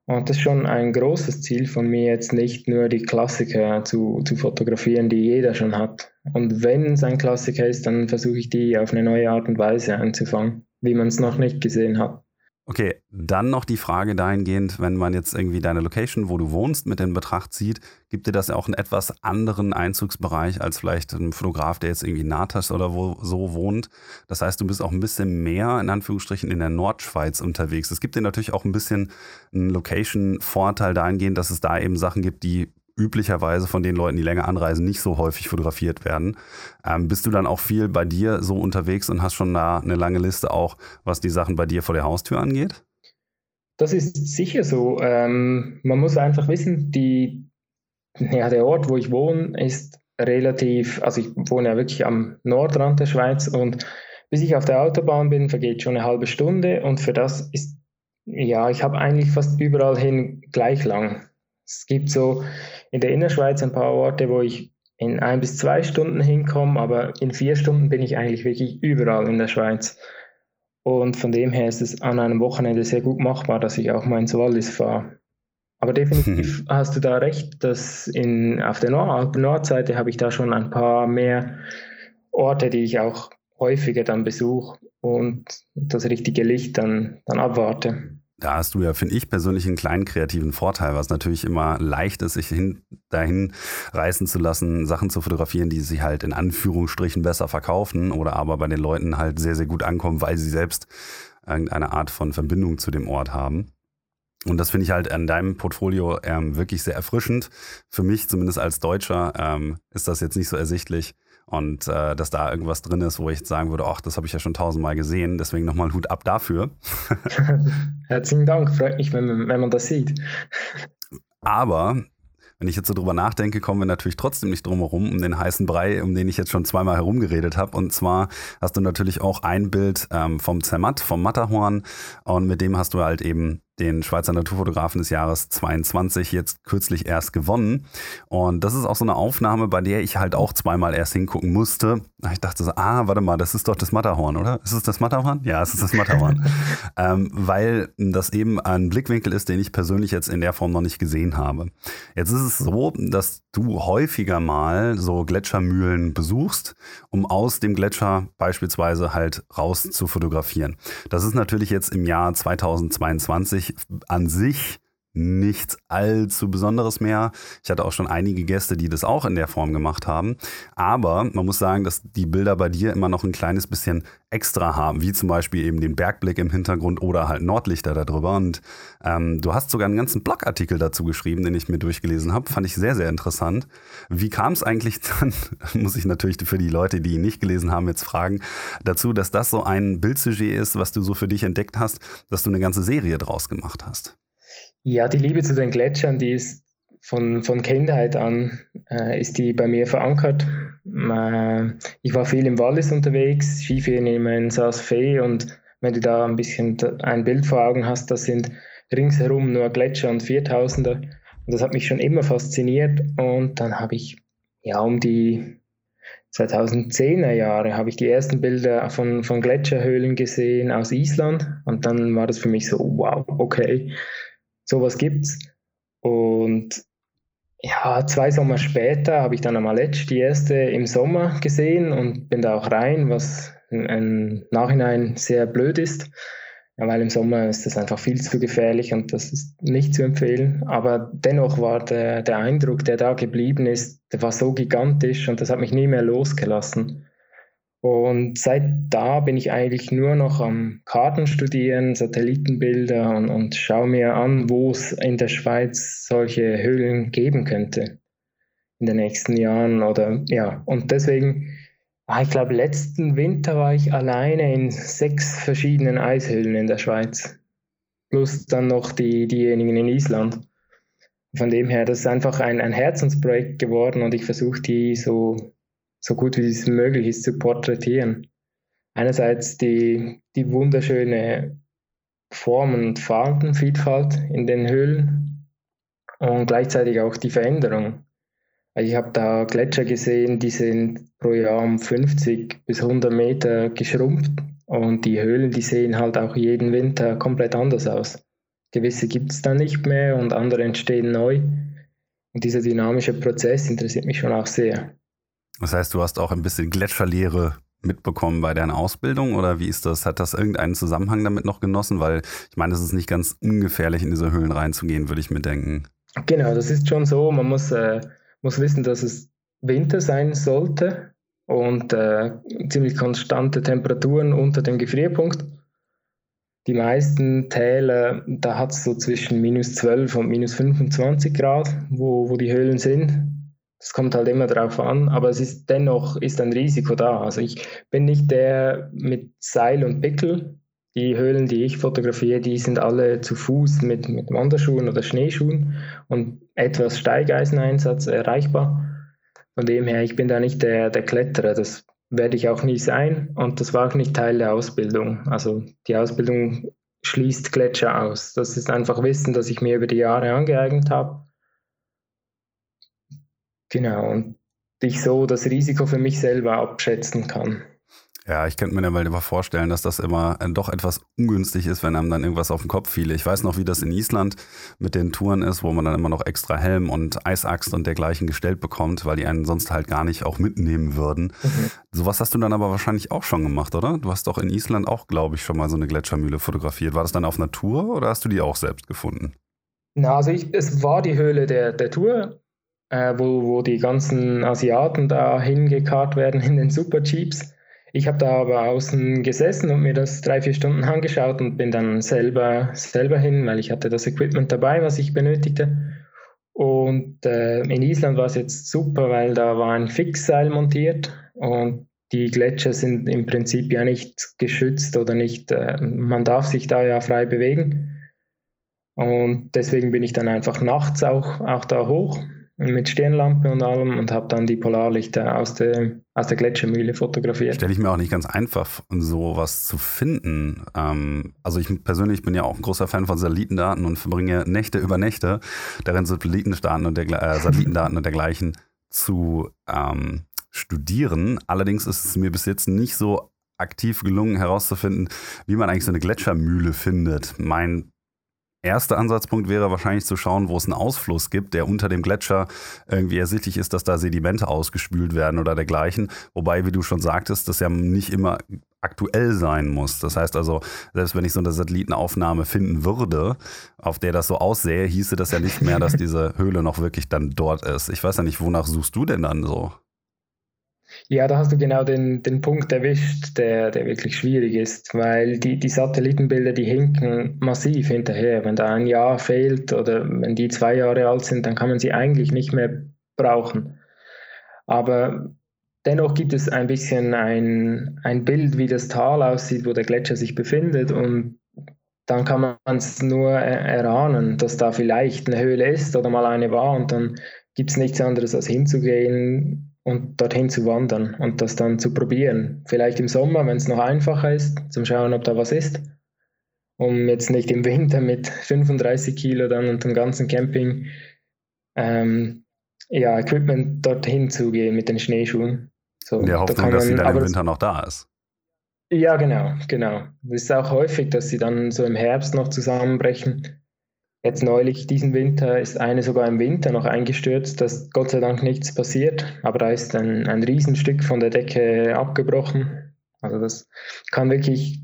Und das ist schon ein großes Ziel von mir, jetzt nicht nur die Klassiker zu, zu fotografieren, die jeder schon hat. Und wenn es ein Klassiker ist, dann versuche ich die auf eine neue Art und Weise einzufangen, wie man es noch nicht gesehen hat. Okay, dann noch die Frage dahingehend, wenn man jetzt irgendwie deine Location, wo du wohnst, mit in Betracht zieht, gibt dir das ja auch einen etwas anderen Einzugsbereich als vielleicht ein Fotograf, der jetzt irgendwie Natas oder wo so wohnt. Das heißt, du bist auch ein bisschen mehr in Anführungsstrichen in der Nordschweiz unterwegs. Es gibt dir natürlich auch ein bisschen einen Location-Vorteil dahingehend, dass es da eben Sachen gibt, die üblicherweise von den Leuten, die länger anreisen, nicht so häufig fotografiert werden. Ähm, bist du dann auch viel bei dir so unterwegs und hast schon da eine lange Liste auch, was die Sachen bei dir vor der Haustür angeht? Das ist sicher so. Ähm, man muss einfach wissen, die, ja, der Ort, wo ich wohne, ist relativ, also ich wohne ja wirklich am Nordrand der Schweiz und bis ich auf der Autobahn bin, vergeht schon eine halbe Stunde und für das ist, ja, ich habe eigentlich fast überall hin gleich lang. Es gibt so in der Innerschweiz ein paar Orte, wo ich in ein bis zwei Stunden hinkomme, aber in vier Stunden bin ich eigentlich wirklich überall in der Schweiz. Und von dem her ist es an einem Wochenende sehr gut machbar, dass ich auch mal ins Wallis fahre. Aber definitiv hast du da recht, dass in, auf der Nord Nordseite habe ich da schon ein paar mehr Orte, die ich auch häufiger dann besuche und das richtige Licht dann, dann abwarte. Da hast du ja, finde ich persönlich, einen kleinen kreativen Vorteil, was natürlich immer leicht ist, sich hin, dahin reißen zu lassen, Sachen zu fotografieren, die sich halt in Anführungsstrichen besser verkaufen oder aber bei den Leuten halt sehr, sehr gut ankommen, weil sie selbst irgendeine Art von Verbindung zu dem Ort haben. Und das finde ich halt an deinem Portfolio ähm, wirklich sehr erfrischend. Für mich, zumindest als Deutscher, ähm, ist das jetzt nicht so ersichtlich. Und äh, dass da irgendwas drin ist, wo ich sagen würde, ach, das habe ich ja schon tausendmal gesehen, deswegen nochmal Hut ab dafür. Herzlichen Dank, freut mich, wenn, wenn man das sieht. Aber wenn ich jetzt so drüber nachdenke, kommen wir natürlich trotzdem nicht drum herum, um den heißen Brei, um den ich jetzt schon zweimal herumgeredet habe. Und zwar hast du natürlich auch ein Bild ähm, vom Zermatt, vom Matterhorn. Und mit dem hast du halt eben den Schweizer Naturfotografen des Jahres 22 jetzt kürzlich erst gewonnen. Und das ist auch so eine Aufnahme, bei der ich halt auch zweimal erst hingucken musste. Ich dachte so, ah, warte mal, das ist doch das Matterhorn, oder? Ist es das Matterhorn? Ja, es ist das Matterhorn. ähm, weil das eben ein Blickwinkel ist, den ich persönlich jetzt in der Form noch nicht gesehen habe. Jetzt ist es so, dass du häufiger mal so Gletschermühlen besuchst, um aus dem Gletscher beispielsweise halt raus zu fotografieren. Das ist natürlich jetzt im Jahr 2022 an sich nichts allzu Besonderes mehr. Ich hatte auch schon einige Gäste, die das auch in der Form gemacht haben. Aber man muss sagen, dass die Bilder bei dir immer noch ein kleines bisschen extra haben, wie zum Beispiel eben den Bergblick im Hintergrund oder halt Nordlichter darüber. Und ähm, du hast sogar einen ganzen Blogartikel dazu geschrieben, den ich mir durchgelesen habe. Fand ich sehr, sehr interessant. Wie kam es eigentlich dann, muss ich natürlich für die Leute, die ihn nicht gelesen haben, jetzt fragen, dazu, dass das so ein Bildsujet ist, was du so für dich entdeckt hast, dass du eine ganze Serie draus gemacht hast? Ja, die Liebe zu den Gletschern, die ist von, von Kindheit an, äh, ist die bei mir verankert. Äh, ich war viel im Wallis unterwegs, Skifahren immer in Saas-Fee und wenn du da ein bisschen ein Bild vor Augen hast, das sind ringsherum nur Gletscher und Viertausender. Und das hat mich schon immer fasziniert und dann habe ich ja um die 2010er Jahre habe ich die ersten Bilder von, von Gletscherhöhlen gesehen aus Island und dann war das für mich so, wow, okay, sowas gibt's. Und ja, zwei Sommer später habe ich dann am Aletsch die erste im Sommer gesehen und bin da auch rein, was im Nachhinein sehr blöd ist, ja, weil im Sommer ist das einfach viel zu gefährlich und das ist nicht zu empfehlen. Aber dennoch war der, der Eindruck, der da geblieben ist, der war so gigantisch und das hat mich nie mehr losgelassen. Und seit da bin ich eigentlich nur noch am Karten studieren, Satellitenbilder und, und schaue mir an, wo es in der Schweiz solche Höhlen geben könnte in den nächsten Jahren. Oder ja, und deswegen, ah, ich glaube, letzten Winter war ich alleine in sechs verschiedenen Eishöhlen in der Schweiz. Plus dann noch die, diejenigen in Island. Von dem her, das ist einfach ein, ein Herzensprojekt geworden und ich versuche die so so gut wie es möglich ist zu porträtieren. Einerseits die, die wunderschöne Form- und Farbenvielfalt in den Höhlen und gleichzeitig auch die Veränderung. Ich habe da Gletscher gesehen, die sind pro Jahr um 50 bis 100 Meter geschrumpft und die Höhlen, die sehen halt auch jeden Winter komplett anders aus. Gewisse gibt es dann nicht mehr und andere entstehen neu. Und dieser dynamische Prozess interessiert mich schon auch sehr. Das heißt, du hast auch ein bisschen Gletscherlehre mitbekommen bei deiner Ausbildung oder wie ist das? Hat das irgendeinen Zusammenhang damit noch genossen? Weil ich meine, es ist nicht ganz ungefährlich, in diese Höhlen reinzugehen, würde ich mir denken. Genau, das ist schon so. Man muss, äh, muss wissen, dass es Winter sein sollte und äh, ziemlich konstante Temperaturen unter dem Gefrierpunkt. Die meisten Täler, da hat es so zwischen minus 12 und minus 25 Grad, wo, wo die Höhlen sind. Es kommt halt immer drauf an, aber es ist dennoch ist ein Risiko da. Also ich bin nicht der mit Seil und Pickel. Die Höhlen, die ich fotografiere, die sind alle zu Fuß mit, mit Wanderschuhen oder Schneeschuhen und etwas Steigeiseneinsatz erreichbar. Von dem her, ich bin da nicht der, der Kletterer. Das werde ich auch nie sein und das war auch nicht Teil der Ausbildung. Also die Ausbildung schließt Gletscher aus. Das ist einfach Wissen, das ich mir über die Jahre angeeignet habe Genau, und ich so das Risiko für mich selber abschätzen kann. Ja, ich könnte mir dann mal vorstellen, dass das immer äh, doch etwas ungünstig ist, wenn einem dann irgendwas auf den Kopf fiele. Ich weiß noch, wie das in Island mit den Touren ist, wo man dann immer noch extra Helm und Eisaxt und dergleichen gestellt bekommt, weil die einen sonst halt gar nicht auch mitnehmen würden. Mhm. Sowas hast du dann aber wahrscheinlich auch schon gemacht, oder? Du hast doch in Island auch, glaube ich, schon mal so eine Gletschermühle fotografiert. War das dann auf Natur oder hast du die auch selbst gefunden? Na, also ich, es war die Höhle der, der Tour äh, wo, wo die ganzen Asiaten da hingekarrt werden in den Super-Jeeps. Ich habe da aber außen gesessen und mir das drei, vier Stunden angeschaut und bin dann selber, selber hin, weil ich hatte das Equipment dabei, was ich benötigte. Und äh, in Island war es jetzt super, weil da war ein Fixseil montiert und die Gletscher sind im Prinzip ja nicht geschützt oder nicht, äh, man darf sich da ja frei bewegen. Und deswegen bin ich dann einfach nachts auch, auch da hoch mit Stirnlampe und allem und habe dann die Polarlichter aus der, aus der Gletschermühle fotografiert. Stelle ich mir auch nicht ganz einfach, so was zu finden. Ähm, also ich persönlich bin ja auch ein großer Fan von Satellitendaten und verbringe Nächte über Nächte darin, Satellitendaten und, der, äh, Satellitendaten und dergleichen zu ähm, studieren. Allerdings ist es mir bis jetzt nicht so aktiv gelungen herauszufinden, wie man eigentlich so eine Gletschermühle findet. Mein erste Ansatzpunkt wäre wahrscheinlich zu schauen, wo es einen Ausfluss gibt, der unter dem Gletscher irgendwie ersichtlich ist, dass da Sedimente ausgespült werden oder dergleichen. Wobei, wie du schon sagtest, das ja nicht immer aktuell sein muss. Das heißt also, selbst wenn ich so eine Satellitenaufnahme finden würde, auf der das so aussähe, hieße das ja nicht mehr, dass diese Höhle noch wirklich dann dort ist. Ich weiß ja nicht, wonach suchst du denn dann so? Ja, da hast du genau den, den Punkt erwischt, der, der wirklich schwierig ist, weil die, die Satellitenbilder, die hinken massiv hinterher. Wenn da ein Jahr fehlt oder wenn die zwei Jahre alt sind, dann kann man sie eigentlich nicht mehr brauchen. Aber dennoch gibt es ein bisschen ein, ein Bild, wie das Tal aussieht, wo der Gletscher sich befindet und dann kann man es nur erahnen, dass da vielleicht eine Höhle ist oder mal eine war und dann gibt es nichts anderes als hinzugehen, und dorthin zu wandern und das dann zu probieren. Vielleicht im Sommer, wenn es noch einfacher ist, zum Schauen, ob da was ist. Um jetzt nicht im Winter mit 35 Kilo dann und dem ganzen Camping ähm, ja, Equipment dorthin zu gehen mit den Schneeschuhen. So, In der Hoffnung, da dass sie dann im Winter noch da ist. Ja, genau, genau. Es ist auch häufig, dass sie dann so im Herbst noch zusammenbrechen. Jetzt neulich, diesen Winter, ist eine sogar im Winter noch eingestürzt. Da ist Gott sei Dank nichts passiert, aber da ist ein, ein Riesenstück von der Decke abgebrochen. Also das kann wirklich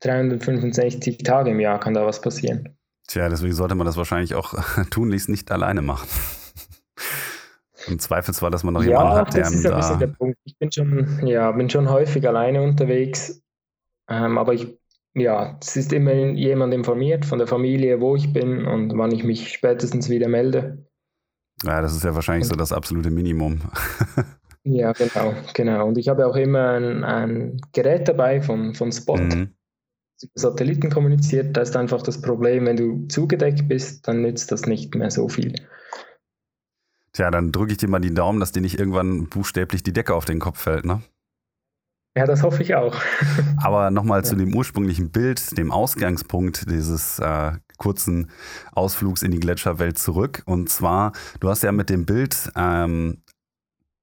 365 Tage im Jahr kann da was passieren. Tja, deswegen sollte man das wahrscheinlich auch tunlichst nicht alleine machen. Im Zweifelsfall, dass man noch ja, jemanden hat, der das ist ein bisschen der Punkt. Ich bin schon, ja, bin schon häufig alleine unterwegs, ähm, aber ich ja, es ist immer jemand informiert von der Familie, wo ich bin und wann ich mich spätestens wieder melde. Ja, das ist ja wahrscheinlich und, so das absolute Minimum. ja, genau, genau. Und ich habe auch immer ein, ein Gerät dabei von, von Spot. Mhm. Satelliten kommuniziert, da ist einfach das Problem, wenn du zugedeckt bist, dann nützt das nicht mehr so viel. Tja, dann drücke ich dir mal die Daumen, dass dir nicht irgendwann buchstäblich die Decke auf den Kopf fällt, ne? Ja, das hoffe ich auch. Aber nochmal ja. zu dem ursprünglichen Bild, dem Ausgangspunkt dieses äh, kurzen Ausflugs in die Gletscherwelt zurück. Und zwar, du hast ja mit dem Bild, ähm,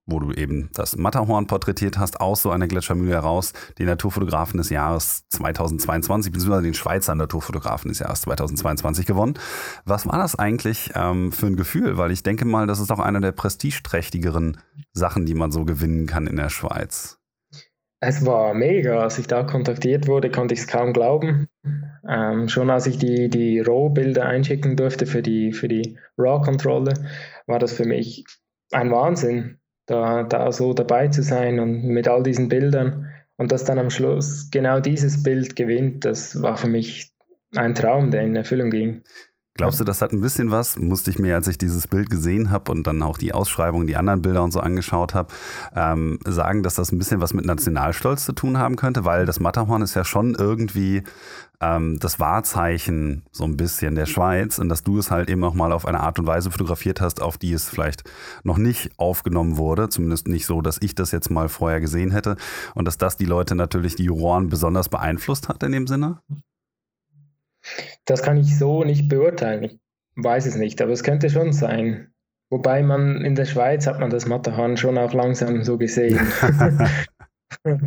wo du eben das Matterhorn porträtiert hast, aus so einer Gletschermühle heraus den Naturfotografen des Jahres 2022, beziehungsweise den Schweizer Naturfotografen des Jahres 2022 gewonnen. Was war das eigentlich ähm, für ein Gefühl? Weil ich denke mal, das ist auch eine der prestigeträchtigeren Sachen, die man so gewinnen kann in der Schweiz. Es war mega. Als ich da kontaktiert wurde, konnte ich es kaum glauben. Ähm, schon als ich die, die RAW-Bilder einschicken durfte für die, für die RAW-Kontrolle, war das für mich ein Wahnsinn, da, da so dabei zu sein und mit all diesen Bildern. Und dass dann am Schluss genau dieses Bild gewinnt, das war für mich ein Traum, der in Erfüllung ging. Glaubst du, das hat ein bisschen was? Musste ich mir, als ich dieses Bild gesehen habe und dann auch die Ausschreibung, die anderen Bilder und so angeschaut habe, ähm, sagen, dass das ein bisschen was mit Nationalstolz zu tun haben könnte, weil das Matterhorn ist ja schon irgendwie ähm, das Wahrzeichen so ein bisschen der Schweiz und dass du es halt eben auch mal auf eine Art und Weise fotografiert hast, auf die es vielleicht noch nicht aufgenommen wurde, zumindest nicht so, dass ich das jetzt mal vorher gesehen hätte und dass das die Leute natürlich, die Juroren besonders beeinflusst hat in dem Sinne? Das kann ich so nicht beurteilen. Ich weiß es nicht, aber es könnte schon sein. Wobei man in der Schweiz hat man das Matterhorn schon auch langsam so gesehen.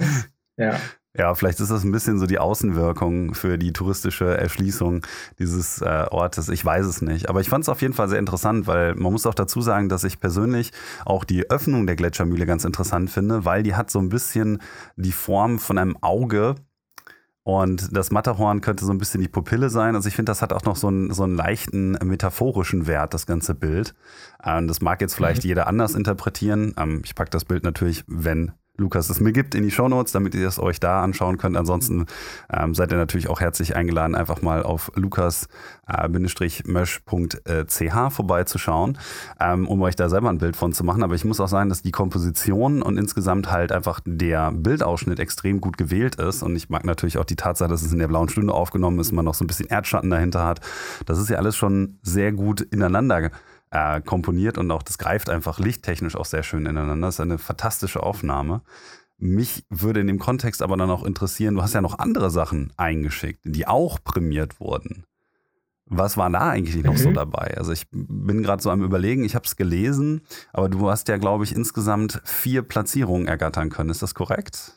ja. Ja, vielleicht ist das ein bisschen so die Außenwirkung für die touristische Erschließung dieses äh, Ortes. Ich weiß es nicht. Aber ich fand es auf jeden Fall sehr interessant, weil man muss auch dazu sagen, dass ich persönlich auch die Öffnung der Gletschermühle ganz interessant finde, weil die hat so ein bisschen die Form von einem Auge, und das Matterhorn könnte so ein bisschen die Pupille sein. Also ich finde, das hat auch noch so einen, so einen leichten metaphorischen Wert, das ganze Bild. Ähm, das mag jetzt vielleicht mhm. jeder anders interpretieren. Ähm, ich packe das Bild natürlich, wenn Lukas es mir gibt, in die Shownotes, damit ihr es euch da anschauen könnt. Ansonsten ähm, seid ihr natürlich auch herzlich eingeladen, einfach mal auf lukas-mösch.ch vorbeizuschauen, ähm, um euch da selber ein Bild von zu machen. Aber ich muss auch sagen, dass die Komposition und insgesamt halt einfach der Bildausschnitt extrem gut gewählt ist. Und ich mag natürlich auch die Tatsache, dass es in der blauen Stunde aufgenommen ist, man noch so ein bisschen Erdschatten dahinter hat. Das ist ja alles schon sehr gut ineinander äh, komponiert und auch das greift einfach lichttechnisch auch sehr schön ineinander. Das ist eine fantastische Aufnahme. Mich würde in dem Kontext aber dann auch interessieren, du hast ja noch andere Sachen eingeschickt, die auch prämiert wurden. Was war da eigentlich noch mhm. so dabei? Also ich bin gerade so am Überlegen, ich habe es gelesen, aber du hast ja, glaube ich, insgesamt vier Platzierungen ergattern können. Ist das korrekt?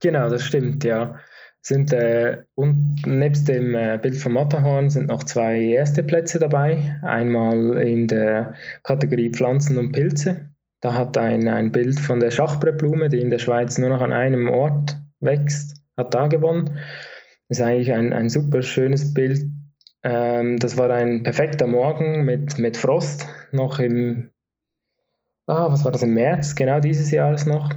Genau, das stimmt, ja. Sind äh, und nebst dem äh, Bild von Matterhorn sind noch zwei erste Plätze dabei. Einmal in der Kategorie Pflanzen und Pilze. Da hat ein, ein Bild von der Schachbrettblume, die in der Schweiz nur noch an einem Ort wächst, hat da gewonnen. Das ist eigentlich ein, ein super schönes Bild. Ähm, das war ein perfekter Morgen mit, mit Frost, noch im, ah, was war das, im März, genau dieses Jahres noch.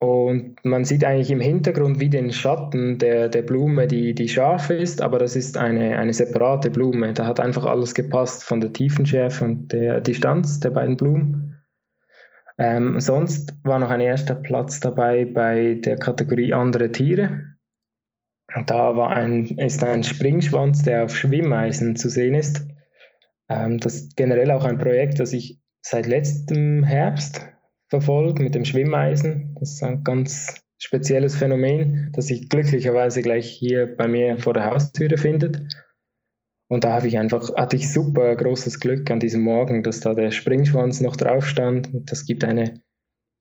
Und man sieht eigentlich im Hintergrund wie den Schatten der, der Blume, die, die scharf ist, aber das ist eine, eine separate Blume. Da hat einfach alles gepasst von der Tiefenschärfe und der Distanz der beiden Blumen. Ähm, sonst war noch ein erster Platz dabei bei der Kategorie andere Tiere. Da war ein, ist ein Springschwanz, der auf Schwimmeisen zu sehen ist. Ähm, das ist generell auch ein Projekt, das ich seit letztem Herbst verfolgt mit dem Schwimmeisen. Das ist ein ganz spezielles Phänomen, das sich glücklicherweise gleich hier bei mir vor der Haustüre findet. Und da habe ich einfach, hatte ich super großes Glück an diesem Morgen, dass da der Springschwanz noch drauf stand. Und das gibt eine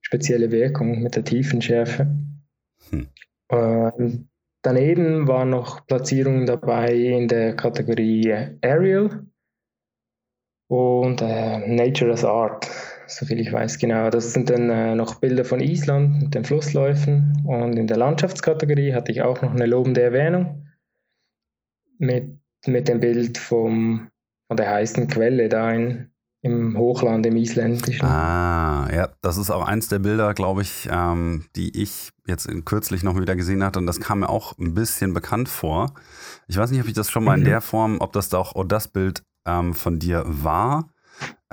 spezielle Wirkung mit der Tiefenschärfe. Hm. Ähm, daneben waren noch Platzierungen dabei in der Kategorie Aerial und äh, Nature as Art soviel ich weiß, genau. Das sind dann äh, noch Bilder von Island mit den Flussläufen. Und in der Landschaftskategorie hatte ich auch noch eine lobende Erwähnung mit, mit dem Bild vom, von der heißen Quelle da in, im Hochland, im Isländischen. Ah, ja, das ist auch eins der Bilder, glaube ich, ähm, die ich jetzt kürzlich noch wieder gesehen hatte und das kam mir auch ein bisschen bekannt vor. Ich weiß nicht, ob ich das schon mal in mhm. der Form, ob das da auch oh, das Bild ähm, von dir war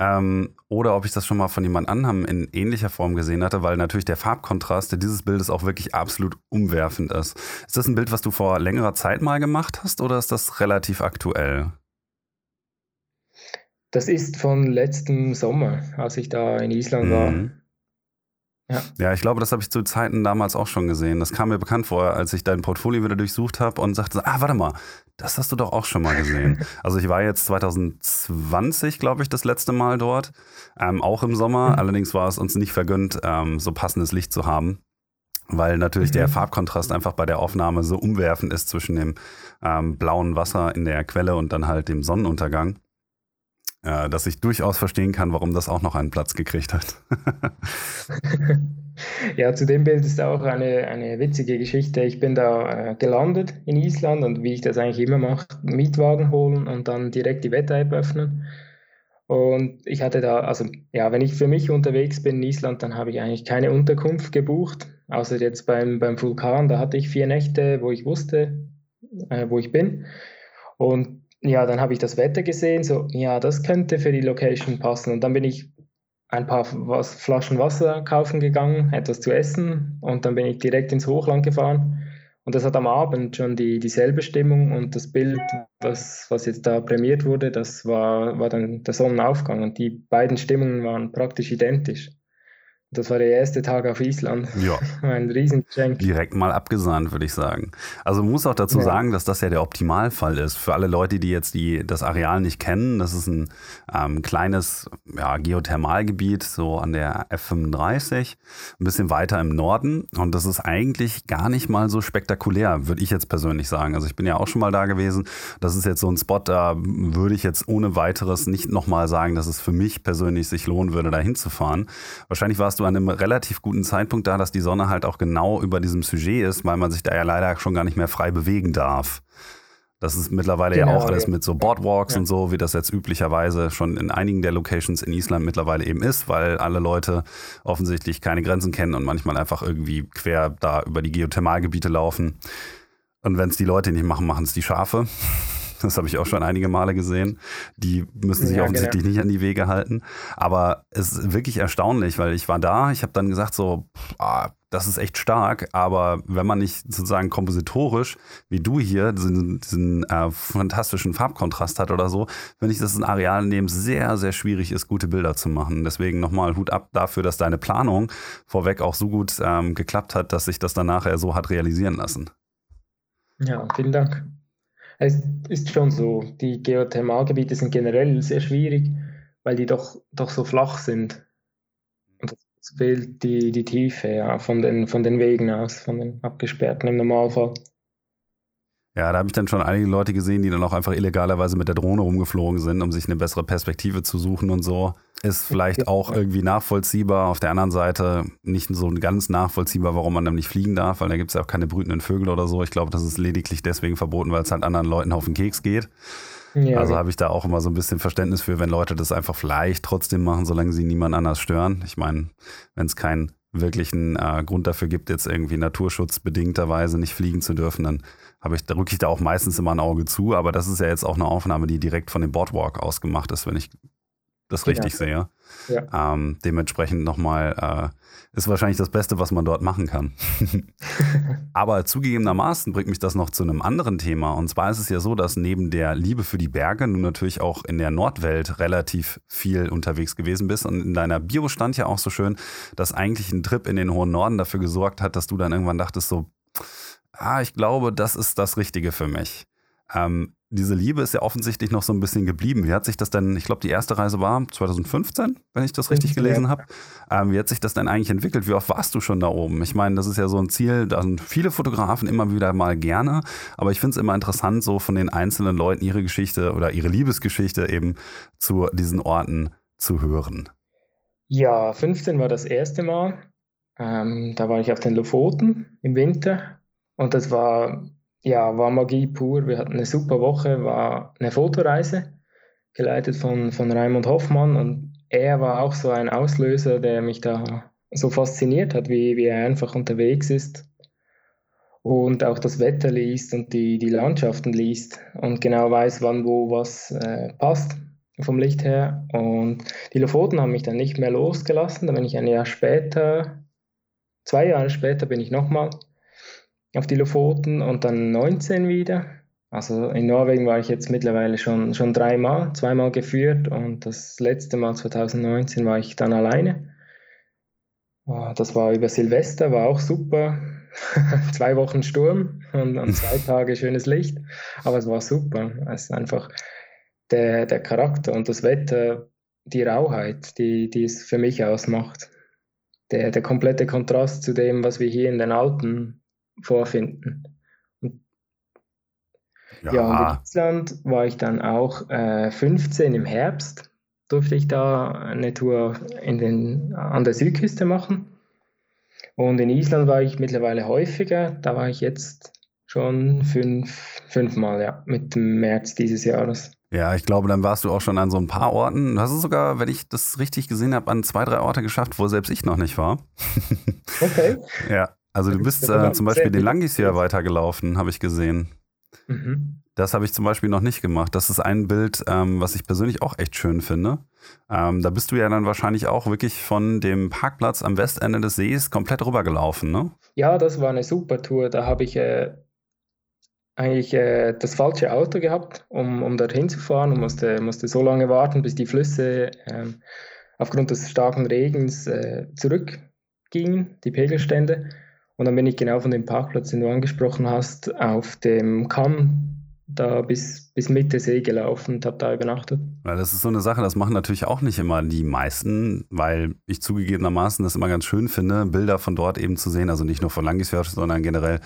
ähm, oder ob ich das schon mal von jemand anderem in ähnlicher Form gesehen hatte, weil natürlich der Farbkontrast dieses Bildes auch wirklich absolut umwerfend ist. Ist das ein Bild, was du vor längerer Zeit mal gemacht hast oder ist das relativ aktuell? Das ist von letztem Sommer, als ich da in Island mhm. war. Ja. ja, ich glaube, das habe ich zu Zeiten damals auch schon gesehen. Das kam mir bekannt vor, als ich dein Portfolio wieder durchsucht habe und sagte, ah, warte mal, das hast du doch auch schon mal gesehen. also ich war jetzt 2020, glaube ich, das letzte Mal dort, ähm, auch im Sommer. Mhm. Allerdings war es uns nicht vergönnt, ähm, so passendes Licht zu haben weil natürlich mhm. der Farbkontrast einfach bei der Aufnahme so umwerfend ist zwischen dem ähm, blauen Wasser in der Quelle und dann halt dem Sonnenuntergang, dass ich durchaus verstehen kann, warum das auch noch einen Platz gekriegt hat. Ja, zu dem Bild ist auch eine, eine witzige Geschichte. Ich bin da äh, gelandet in Island und wie ich das eigentlich immer mache, Mietwagen holen und dann direkt die Wetter-App öffnen. Und ich hatte da, also ja, wenn ich für mich unterwegs bin in Island, dann habe ich eigentlich keine Unterkunft gebucht, außer jetzt beim, beim Vulkan. Da hatte ich vier Nächte, wo ich wusste, äh, wo ich bin. Und ja, dann habe ich das Wetter gesehen, so, ja, das könnte für die Location passen. Und dann bin ich ein paar was, Flaschen Wasser kaufen gegangen, etwas zu essen und dann bin ich direkt ins Hochland gefahren. Und das hat am Abend schon die, dieselbe Stimmung und das Bild, was, was jetzt da prämiert wurde, das war, war dann der Sonnenaufgang und die beiden Stimmungen waren praktisch identisch. Das war der erste Tag auf Island. Ja. Ein Riesengeschenk. Direkt mal abgesahnt, würde ich sagen. Also man muss auch dazu ja. sagen, dass das ja der Optimalfall ist. Für alle Leute, die jetzt die, das Areal nicht kennen, das ist ein ähm, kleines ja, Geothermalgebiet, so an der F35, ein bisschen weiter im Norden. Und das ist eigentlich gar nicht mal so spektakulär, würde ich jetzt persönlich sagen. Also ich bin ja auch schon mal da gewesen. Das ist jetzt so ein Spot, da würde ich jetzt ohne weiteres nicht nochmal sagen, dass es für mich persönlich sich lohnen würde, da hinzufahren. Wahrscheinlich warst du an einem relativ guten Zeitpunkt da, dass die Sonne halt auch genau über diesem Sujet ist, weil man sich da ja leider schon gar nicht mehr frei bewegen darf. Das ist mittlerweile genau, ja auch alles mit so Boardwalks ja. und so, wie das jetzt üblicherweise schon in einigen der Locations in Island mittlerweile eben ist, weil alle Leute offensichtlich keine Grenzen kennen und manchmal einfach irgendwie quer da über die Geothermalgebiete laufen. Und wenn es die Leute nicht machen, machen es die Schafe. Das habe ich auch schon einige Male gesehen. Die müssen sich ja, offensichtlich genau. nicht an die Wege halten. Aber es ist wirklich erstaunlich, weil ich war da, ich habe dann gesagt, so, ah, das ist echt stark, aber wenn man nicht sozusagen kompositorisch, wie du hier, diesen, diesen äh, fantastischen Farbkontrast hat oder so, finde ich, dass es ein Areal, in dem es sehr, sehr schwierig ist, gute Bilder zu machen. Deswegen nochmal Hut ab dafür, dass deine Planung vorweg auch so gut ähm, geklappt hat, dass sich das dann nachher so hat realisieren lassen. Ja, vielen Dank. Es ist schon so, die Geothermalgebiete sind generell sehr schwierig, weil die doch, doch so flach sind. Und es fehlt die, die Tiefe ja, von, den, von den Wegen aus, von den abgesperrten im Normalfall. Ja, da habe ich dann schon einige Leute gesehen, die dann auch einfach illegalerweise mit der Drohne rumgeflogen sind, um sich eine bessere Perspektive zu suchen und so. Ist vielleicht auch irgendwie nachvollziehbar. Auf der anderen Seite nicht so ganz nachvollziehbar, warum man dann nicht fliegen darf, weil da gibt es ja auch keine brütenden Vögel oder so. Ich glaube, das ist lediglich deswegen verboten, weil es halt anderen Leuten auf den Keks geht. Ja, also habe ich da auch immer so ein bisschen Verständnis für, wenn Leute das einfach vielleicht trotzdem machen, solange sie niemand anders stören. Ich meine, wenn es keinen wirklichen äh, Grund dafür gibt, jetzt irgendwie naturschutzbedingterweise nicht fliegen zu dürfen, dann habe ich, da rücke ich da auch meistens immer ein Auge zu. Aber das ist ja jetzt auch eine Aufnahme, die direkt von dem Boardwalk aus gemacht ist, wenn ich das richtig ja. sehe. Ja. Ähm, dementsprechend nochmal äh, ist wahrscheinlich das Beste, was man dort machen kann. Aber zugegebenermaßen bringt mich das noch zu einem anderen Thema. Und zwar ist es ja so, dass neben der Liebe für die Berge du natürlich auch in der Nordwelt relativ viel unterwegs gewesen bist. Und in deiner Bio stand ja auch so schön, dass eigentlich ein Trip in den hohen Norden dafür gesorgt hat, dass du dann irgendwann dachtest so, ah, ich glaube, das ist das Richtige für mich. Ähm, diese Liebe ist ja offensichtlich noch so ein bisschen geblieben. Wie hat sich das denn, ich glaube, die erste Reise war 2015, wenn ich das richtig gelesen habe. Ähm, wie hat sich das denn eigentlich entwickelt? Wie oft warst du schon da oben? Ich meine, das ist ja so ein Ziel, da sind viele Fotografen immer wieder mal gerne, aber ich finde es immer interessant, so von den einzelnen Leuten ihre Geschichte oder ihre Liebesgeschichte eben zu diesen Orten zu hören. Ja, 15 war das erste Mal. Ähm, da war ich auf den Lofoten im Winter und das war ja, war Magie pur. Wir hatten eine super Woche, war eine Fotoreise, geleitet von, von Raimund Hoffmann. Und er war auch so ein Auslöser, der mich da so fasziniert hat, wie, wie er einfach unterwegs ist und auch das Wetter liest und die, die Landschaften liest und genau weiß, wann wo was äh, passt vom Licht her. Und die Lofoten haben mich dann nicht mehr losgelassen. Da bin ich ein Jahr später, zwei Jahre später bin ich nochmal auf die Lofoten und dann 19 wieder. Also in Norwegen war ich jetzt mittlerweile schon, schon dreimal, zweimal geführt und das letzte Mal 2019 war ich dann alleine. Das war über Silvester, war auch super. zwei Wochen Sturm und, und zwei Tage schönes Licht, aber es war super. Es ist einfach der, der Charakter und das Wetter, die Rauheit, die, die es für mich ausmacht. Der, der komplette Kontrast zu dem, was wir hier in den Alpen vorfinden. Und, ja. ja, und in Island war ich dann auch äh, 15 im Herbst, durfte ich da eine Tour in den, an der Südküste machen. Und in Island war ich mittlerweile häufiger, da war ich jetzt schon fünf, fünfmal, ja, mit dem März dieses Jahres. Ja, ich glaube, dann warst du auch schon an so ein paar Orten. Du hast es sogar, wenn ich das richtig gesehen habe, an zwei, drei Orte geschafft, wo selbst ich noch nicht war. Okay. ja, also du bist äh, zum Beispiel den Langisjahr weitergelaufen, habe ich gesehen. Mhm. Das habe ich zum Beispiel noch nicht gemacht. Das ist ein Bild, ähm, was ich persönlich auch echt schön finde. Ähm, da bist du ja dann wahrscheinlich auch wirklich von dem Parkplatz am Westende des Sees komplett rübergelaufen, ne? Ja, das war eine super Tour. Da habe ich äh, eigentlich äh, das falsche Auto gehabt, um, um dorthin zu fahren und musste, musste so lange warten, bis die Flüsse äh, aufgrund des starken Regens äh, zurückgingen, die Pegelstände. Und dann bin ich genau von dem Parkplatz, den du angesprochen hast, auf dem Kamm da bis, bis Mitte See gelaufen und habe da übernachtet. Ja, das ist so eine Sache, das machen natürlich auch nicht immer die meisten, weil ich zugegebenermaßen das immer ganz schön finde, Bilder von dort eben zu sehen, also nicht nur von Langisfjord, sondern generell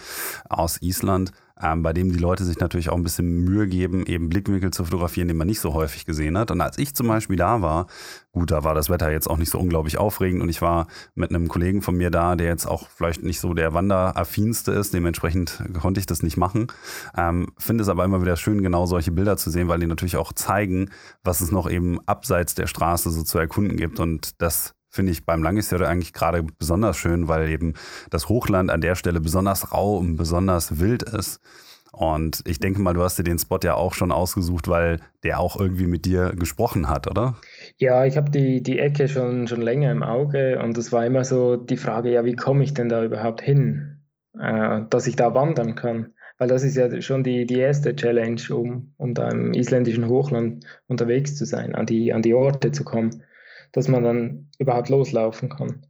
aus Island ähm, bei dem die Leute sich natürlich auch ein bisschen Mühe geben, eben Blickwinkel zu fotografieren, den man nicht so häufig gesehen hat. Und als ich zum Beispiel da war, gut, da war das Wetter jetzt auch nicht so unglaublich aufregend und ich war mit einem Kollegen von mir da, der jetzt auch vielleicht nicht so der Wanderaffinste ist, dementsprechend konnte ich das nicht machen. Ähm, Finde es aber immer wieder schön, genau solche Bilder zu sehen, weil die natürlich auch zeigen, was es noch eben abseits der Straße so zu erkunden gibt und das finde ich beim Langisjöre eigentlich gerade besonders schön, weil eben das Hochland an der Stelle besonders rau und besonders wild ist. Und ich denke mal, du hast dir den Spot ja auch schon ausgesucht, weil der auch irgendwie mit dir gesprochen hat, oder? Ja, ich habe die, die Ecke schon, schon länger im Auge und es war immer so die Frage, ja, wie komme ich denn da überhaupt hin, äh, dass ich da wandern kann? Weil das ist ja schon die, die erste Challenge, um, um da im isländischen Hochland unterwegs zu sein, an die, an die Orte zu kommen dass man dann überhaupt loslaufen kann.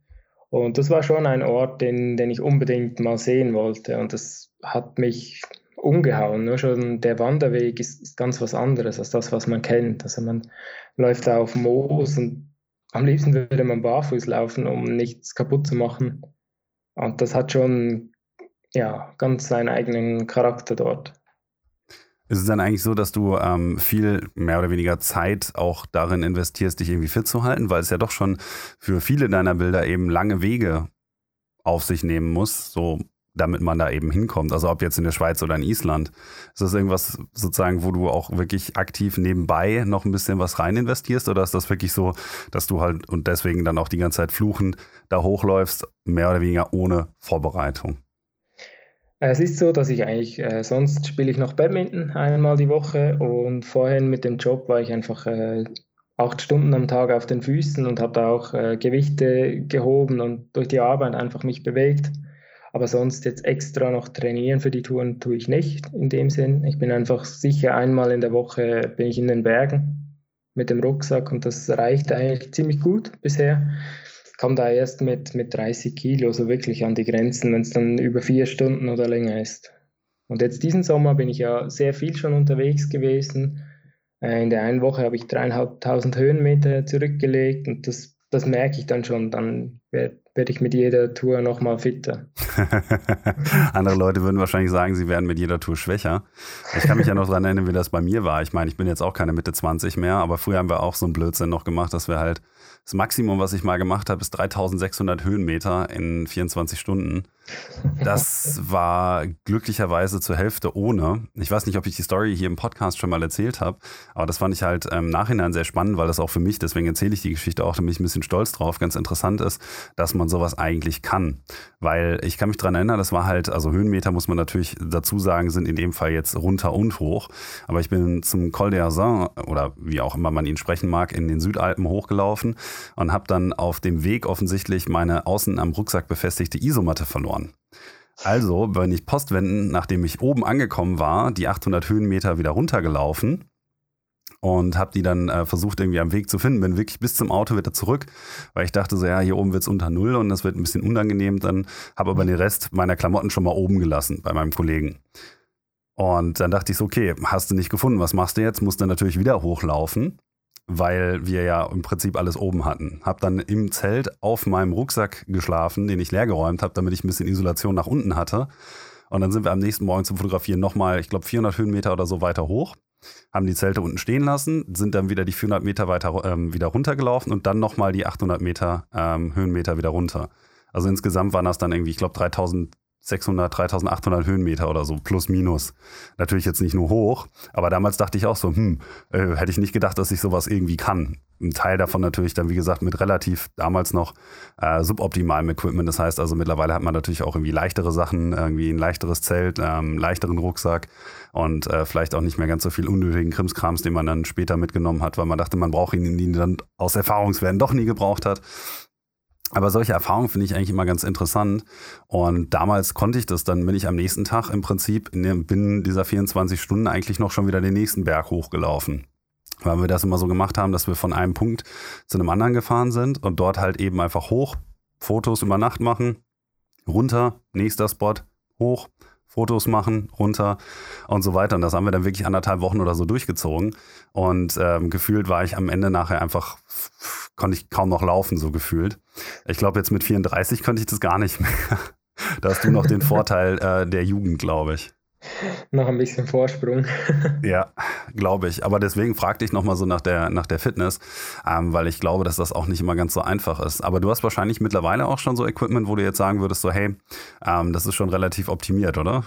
Und das war schon ein Ort, den, den ich unbedingt mal sehen wollte. Und das hat mich umgehauen. Nur schon der Wanderweg ist, ist ganz was anderes als das, was man kennt. Also man läuft da auf Moos und am liebsten würde man barfuß laufen, um nichts kaputt zu machen. Und das hat schon ja, ganz seinen eigenen Charakter dort. Ist es dann eigentlich so, dass du ähm, viel mehr oder weniger Zeit auch darin investierst, dich irgendwie fit zu halten, weil es ja doch schon für viele deiner Bilder eben lange Wege auf sich nehmen muss, so damit man da eben hinkommt. Also ob jetzt in der Schweiz oder in Island. Ist das irgendwas sozusagen, wo du auch wirklich aktiv nebenbei noch ein bisschen was rein investierst? Oder ist das wirklich so, dass du halt und deswegen dann auch die ganze Zeit fluchend da hochläufst, mehr oder weniger ohne Vorbereitung? Es ist so, dass ich eigentlich, äh, sonst spiele ich noch Badminton einmal die Woche und vorhin mit dem Job war ich einfach äh, acht Stunden am Tag auf den Füßen und habe da auch äh, Gewichte gehoben und durch die Arbeit einfach mich bewegt. Aber sonst jetzt extra noch trainieren für die Touren tue ich nicht in dem Sinn. Ich bin einfach sicher einmal in der Woche bin ich in den Bergen mit dem Rucksack und das reicht eigentlich ziemlich gut bisher komme da erst mit, mit 30 Kilo so wirklich an die Grenzen, wenn es dann über vier Stunden oder länger ist. Und jetzt diesen Sommer bin ich ja sehr viel schon unterwegs gewesen. Äh, in der einen Woche habe ich dreieinhalbtausend Höhenmeter zurückgelegt und das, das merke ich dann schon. Dann werde werd ich mit jeder Tour nochmal fitter. Andere Leute würden wahrscheinlich sagen, sie werden mit jeder Tour schwächer. Ich kann mich ja noch daran erinnern, wie das bei mir war. Ich meine, ich bin jetzt auch keine Mitte 20 mehr, aber früher haben wir auch so einen Blödsinn noch gemacht, dass wir halt das Maximum, was ich mal gemacht habe, ist 3600 Höhenmeter in 24 Stunden. Das war glücklicherweise zur Hälfte ohne. Ich weiß nicht, ob ich die Story hier im Podcast schon mal erzählt habe, aber das fand ich halt im Nachhinein sehr spannend, weil das auch für mich, deswegen erzähle ich die Geschichte auch, da bin ich ein bisschen stolz drauf, ganz interessant ist, dass man sowas eigentlich kann. Weil ich kann mich daran erinnern, das war halt, also Höhenmeter muss man natürlich dazu sagen, sind in dem Fall jetzt runter und hoch. Aber ich bin zum Col d'Arzin oder wie auch immer man ihn sprechen mag, in den Südalpen hochgelaufen und habe dann auf dem Weg offensichtlich meine außen am Rucksack befestigte Isomatte verloren. Also bin ich postwenden, nachdem ich oben angekommen war, die 800 Höhenmeter wieder runtergelaufen und habe die dann äh, versucht irgendwie am Weg zu finden. Bin wirklich bis zum Auto wieder zurück, weil ich dachte so, ja, hier oben wird es unter Null und das wird ein bisschen unangenehm. Dann habe aber den Rest meiner Klamotten schon mal oben gelassen bei meinem Kollegen. Und dann dachte ich so, okay, hast du nicht gefunden, was machst du jetzt? Musst du natürlich wieder hochlaufen weil wir ja im Prinzip alles oben hatten. Hab dann im Zelt auf meinem Rucksack geschlafen, den ich leergeräumt habe, damit ich ein bisschen Isolation nach unten hatte. Und dann sind wir am nächsten Morgen zum Fotografieren nochmal, ich glaube, 400 Höhenmeter oder so weiter hoch, haben die Zelte unten stehen lassen, sind dann wieder die 400 Meter weiter ähm, wieder runtergelaufen und dann nochmal die 800 Meter ähm, Höhenmeter wieder runter. Also insgesamt waren das dann irgendwie, ich glaube, 3000 600, 3800 Höhenmeter oder so, plus minus. Natürlich jetzt nicht nur hoch, aber damals dachte ich auch so, hm, äh, hätte ich nicht gedacht, dass ich sowas irgendwie kann. Ein Teil davon natürlich dann, wie gesagt, mit relativ damals noch äh, suboptimalem Equipment. Das heißt also, mittlerweile hat man natürlich auch irgendwie leichtere Sachen, irgendwie ein leichteres Zelt, ähm, leichteren Rucksack und äh, vielleicht auch nicht mehr ganz so viel unnötigen Krimskrams, den man dann später mitgenommen hat, weil man dachte, man braucht ihn, ihn dann aus Erfahrungswerten doch nie gebraucht hat. Aber solche Erfahrungen finde ich eigentlich immer ganz interessant. Und damals konnte ich das, dann bin ich am nächsten Tag im Prinzip in dem, binnen dieser 24 Stunden eigentlich noch schon wieder den nächsten Berg hochgelaufen. Weil wir das immer so gemacht haben, dass wir von einem Punkt zu einem anderen gefahren sind und dort halt eben einfach hoch, Fotos über Nacht machen, runter, nächster Spot, hoch, Fotos machen, runter und so weiter. Und das haben wir dann wirklich anderthalb Wochen oder so durchgezogen. Und ähm, gefühlt war ich am Ende nachher einfach, konnte ich kaum noch laufen, so gefühlt. Ich glaube, jetzt mit 34 könnte ich das gar nicht mehr. da hast du noch den Vorteil äh, der Jugend, glaube ich noch ein bisschen Vorsprung. ja, glaube ich. Aber deswegen fragte ich nochmal so nach der, nach der Fitness, ähm, weil ich glaube, dass das auch nicht immer ganz so einfach ist. Aber du hast wahrscheinlich mittlerweile auch schon so Equipment, wo du jetzt sagen würdest, so hey, ähm, das ist schon relativ optimiert, oder?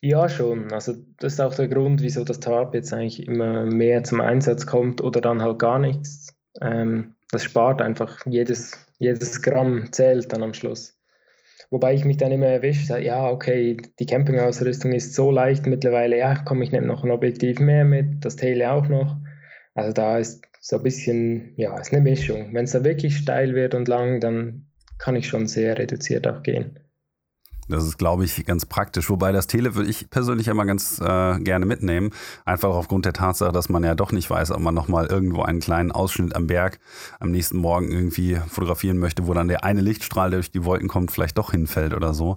Ja, schon. Also das ist auch der Grund, wieso das Tarp jetzt eigentlich immer mehr zum Einsatz kommt oder dann halt gar nichts. Ähm, das spart einfach jedes, jedes Gramm zählt dann am Schluss. Wobei ich mich dann immer erwischt sage, ja, okay, die Campingausrüstung ist so leicht mittlerweile, ja, komm, ich nehme noch ein Objektiv mehr mit, das Tele auch noch. Also da ist so ein bisschen, ja, ist eine Mischung. Wenn es da wirklich steil wird und lang, dann kann ich schon sehr reduziert auch gehen. Das ist, glaube ich, ganz praktisch. Wobei das Tele würde ich persönlich immer ganz äh, gerne mitnehmen. Einfach aufgrund der Tatsache, dass man ja doch nicht weiß, ob man nochmal irgendwo einen kleinen Ausschnitt am Berg am nächsten Morgen irgendwie fotografieren möchte, wo dann der eine Lichtstrahl, der durch die Wolken kommt, vielleicht doch hinfällt oder so.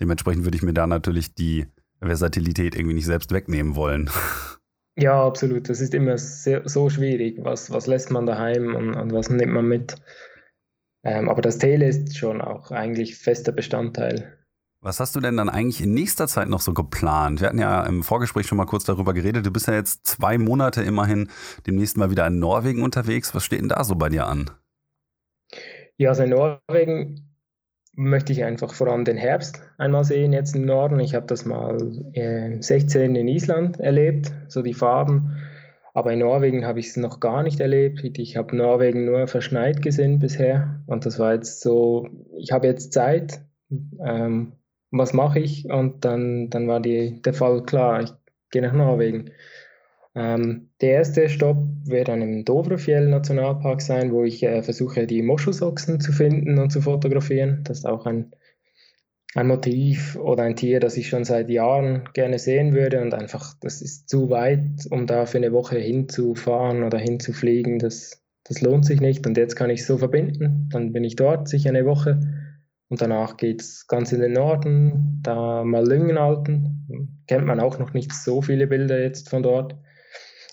Dementsprechend würde ich mir da natürlich die Versatilität irgendwie nicht selbst wegnehmen wollen. Ja, absolut. Das ist immer sehr, so schwierig. Was, was lässt man daheim und, und was nimmt man mit? Ähm, aber das Tele ist schon auch eigentlich fester Bestandteil Was hast du denn dann eigentlich in nächster Zeit noch so geplant? Wir hatten ja im Vorgespräch schon mal kurz darüber geredet. Du bist ja jetzt zwei Monate immerhin demnächst mal wieder in Norwegen unterwegs. Was steht denn da so bei dir an? Ja, also in Norwegen möchte ich einfach vor allem den Herbst einmal sehen jetzt im Norden. Ich habe das mal äh, 16 in Island erlebt, so die Farben. Aber in Norwegen habe ich es noch gar nicht erlebt. Ich habe Norwegen nur verschneit gesehen bisher. Und das war jetzt so, ich habe jetzt Zeit. Ähm, was mache ich? Und dann, dann war die, der Fall klar, ich gehe nach Norwegen. Ähm, der erste Stopp wird dann im Dovrefjell Nationalpark sein, wo ich äh, versuche, die Moschusochsen zu finden und zu fotografieren. Das ist auch ein, ein Motiv oder ein Tier, das ich schon seit Jahren gerne sehen würde und einfach, das ist zu weit, um da für eine Woche hinzufahren oder hinzufliegen. Das, das lohnt sich nicht und jetzt kann ich es so verbinden. Dann bin ich dort sicher eine Woche und danach geht es ganz in den Norden, da mal Lüngenalten. Kennt man auch noch nicht so viele Bilder jetzt von dort.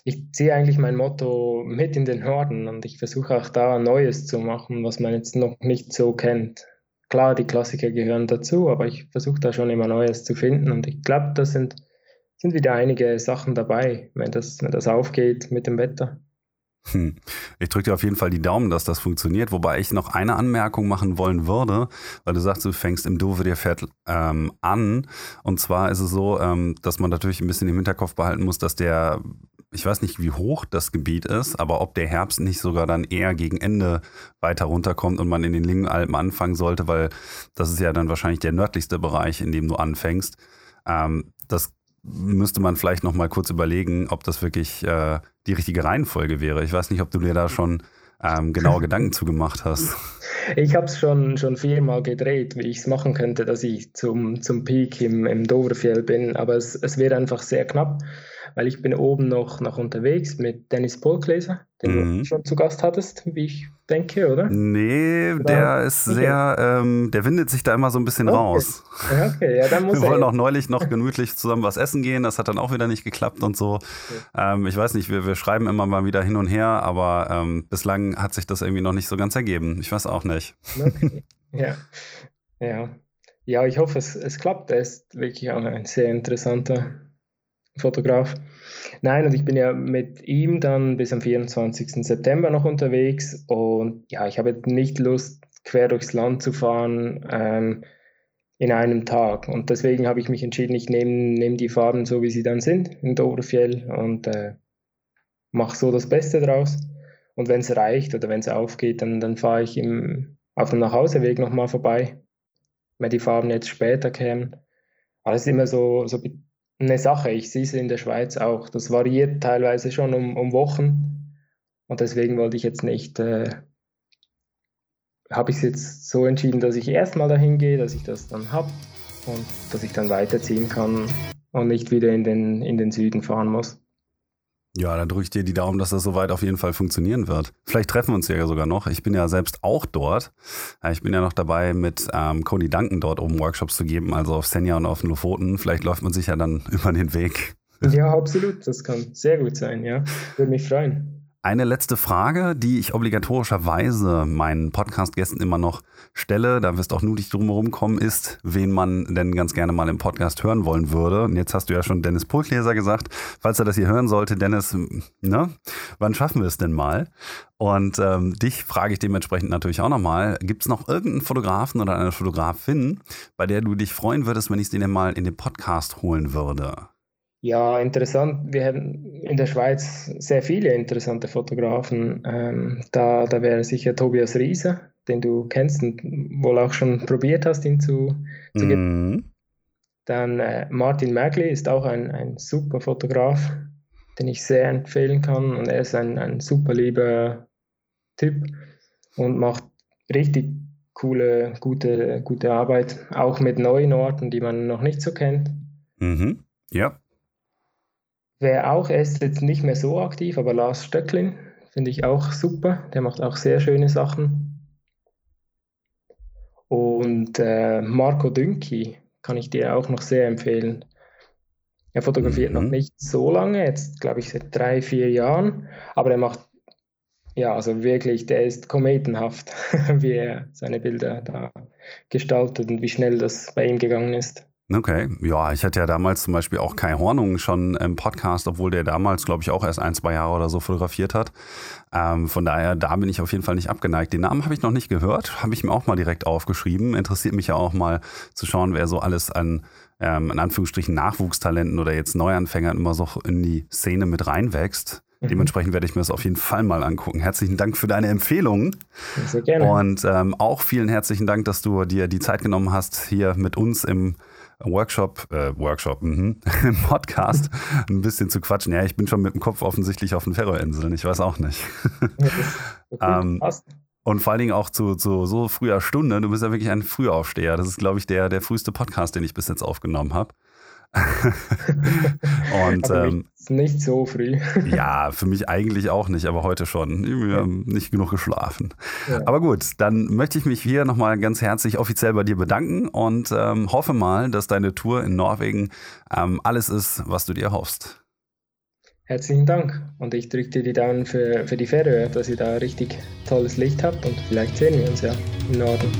Ich ziehe eigentlich mein Motto mit in den Norden und ich versuche auch da Neues zu machen, was man jetzt noch nicht so kennt. Klar, die Klassiker gehören dazu, aber ich versuche da schon immer Neues zu finden und ich glaube, da sind, sind wieder einige Sachen dabei, wenn das, wenn das aufgeht mit dem Wetter. Hm. Ich drücke dir auf jeden Fall die Daumen, dass das funktioniert. Wobei ich noch eine Anmerkung machen wollen würde, weil du sagst, du fängst im Dovrefjell ähm, an. Und zwar ist es so, ähm, dass man natürlich ein bisschen im Hinterkopf behalten muss, dass der, ich weiß nicht, wie hoch das Gebiet ist, aber ob der Herbst nicht sogar dann eher gegen Ende weiter runterkommt und man in den Lingenalpen anfangen sollte, weil das ist ja dann wahrscheinlich der nördlichste Bereich, in dem du anfängst. Ähm, das müsste man vielleicht noch mal kurz überlegen, ob das wirklich äh, die richtige Reihenfolge wäre. Ich weiß nicht, ob du dir da schon ähm, genaue Gedanken zugemacht hast. Ich habe es schon, schon viermal gedreht, wie ich es machen könnte, dass ich zum, zum Peak im, im Dovrefjell bin, aber es, es wird einfach sehr knapp weil ich bin oben noch, noch unterwegs mit Dennis Polkleser, den mhm. du schon zu Gast hattest, wie ich denke, oder? Nee, oder? der ist sehr, ähm, der windet sich da immer so ein bisschen okay. raus. Okay, ja, dann muss Wir wollen auch neulich noch gemütlich zusammen was essen gehen, das hat dann auch wieder nicht geklappt und so. Okay. Ähm, ich weiß nicht, wir, wir schreiben immer mal wieder hin und her, aber ähm, bislang hat sich das irgendwie noch nicht so ganz ergeben. Ich weiß auch nicht. Okay. Ja, ja. Ja, ich hoffe, es, es klappt. Er ist wirklich auch ein sehr interessanter Fotograf. Nein, und ich bin ja mit ihm dann bis am 24. September noch unterwegs und ja, ich habe nicht Lust, quer durchs Land zu fahren ähm, in einem Tag. Und deswegen habe ich mich entschieden, ich nehme nehm die Farben so, wie sie dann sind in Dovrefjell und äh, mache so das Beste draus. Und wenn es reicht oder wenn es aufgeht, dann, dann fahre ich im, auf dem Nachhauseweg nochmal vorbei, wenn die Farben jetzt später kämen. Aber es ist immer so, so eine Sache. Ich sehe es in der Schweiz auch. Das variiert teilweise schon um, um Wochen. Und deswegen wollte ich jetzt nicht, äh, habe ich es jetzt so entschieden, dass ich erstmal dahin gehe, dass ich das dann habe und dass ich dann weiterziehen kann und nicht wieder in den, in den Süden fahren muss. Ja, dann drücke ich dir die Daumen, dass das soweit auf jeden Fall funktionieren wird. Vielleicht treffen wir uns ja sogar noch. Ich bin ja selbst auch dort. Ich bin ja noch dabei, mit ähm, Cody Duncan dort oben Workshops zu geben, also auf Senja und auf Lofoten. Vielleicht läuft man sich ja dann über den Weg. Ja, absolut. Das kann sehr gut sein, ja. Würde mich freuen. Eine letzte Frage, die ich obligatorischerweise meinen Podcast-Gästen immer noch stelle, da wirst auch nur nicht drumherum kommen, ist, wen man denn ganz gerne mal im Podcast hören wollen würde. Und jetzt hast du ja schon Dennis Pulkleser gesagt. Falls er das hier hören sollte, Dennis, ne, wann schaffen wir es denn mal? Und ähm, dich frage ich dementsprechend natürlich auch nochmal, gibt es noch irgendeinen Fotografen oder eine Fotografin, bei der du dich freuen würdest, wenn ich sie denn mal in den Podcast holen würde? Ja, interessant. Wir haben in der Schweiz sehr viele interessante Fotografen. Ähm, da, da wäre sicher Tobias Riese, den du kennst und wohl auch schon probiert hast, ihn zu, zu mm. Dann äh, Martin Magli ist auch ein, ein super Fotograf, den ich sehr empfehlen kann. Und er ist ein, ein super lieber Typ und macht richtig coole, gute, gute Arbeit, auch mit neuen Orten, die man noch nicht so kennt. Mhm. Ja. Wer auch, er ist jetzt nicht mehr so aktiv, aber Lars Stöcklin finde ich auch super. Der macht auch sehr schöne Sachen. Und äh, Marco Dünki kann ich dir auch noch sehr empfehlen. Er fotografiert mhm. noch nicht so lange, jetzt glaube ich seit drei, vier Jahren, aber er macht ja, also wirklich, der ist kometenhaft, wie er seine Bilder da gestaltet und wie schnell das bei ihm gegangen ist. Okay, ja, ich hatte ja damals zum Beispiel auch Kai Hornung schon im Podcast, obwohl der damals, glaube ich, auch erst ein, zwei Jahre oder so fotografiert hat. Ähm, von daher, da bin ich auf jeden Fall nicht abgeneigt. Den Namen habe ich noch nicht gehört, habe ich mir auch mal direkt aufgeschrieben. Interessiert mich ja auch mal zu schauen, wer so alles an, ähm, in Anführungsstrichen, Nachwuchstalenten oder jetzt Neuanfängern immer so in die Szene mit reinwächst. Mhm. Dementsprechend werde ich mir das auf jeden Fall mal angucken. Herzlichen Dank für deine Empfehlungen. Sehr gerne. Und ähm, auch vielen herzlichen Dank, dass du dir die Zeit genommen hast, hier mit uns im Workshop, äh, Workshop, mhm, im Podcast ein bisschen zu quatschen. Ja, ich bin schon mit dem Kopf offensichtlich auf den Ferroinseln. Ich weiß auch nicht. okay, ähm, und vor allen Dingen auch zu, zu so früher Stunde. Du bist ja wirklich ein Frühaufsteher. Das ist, glaube ich, der, der früheste Podcast, den ich bis jetzt aufgenommen habe. und ähm, nicht so früh. ja, für mich eigentlich auch nicht, aber heute schon. Wir haben nicht genug geschlafen. Ja. Aber gut, dann möchte ich mich hier nochmal ganz herzlich offiziell bei dir bedanken und ähm, hoffe mal, dass deine Tour in Norwegen ähm, alles ist, was du dir hoffst. Herzlichen Dank und ich drücke dir die Daumen für, für die Fähre, dass ihr da richtig tolles Licht habt und vielleicht sehen wir uns ja im Norden.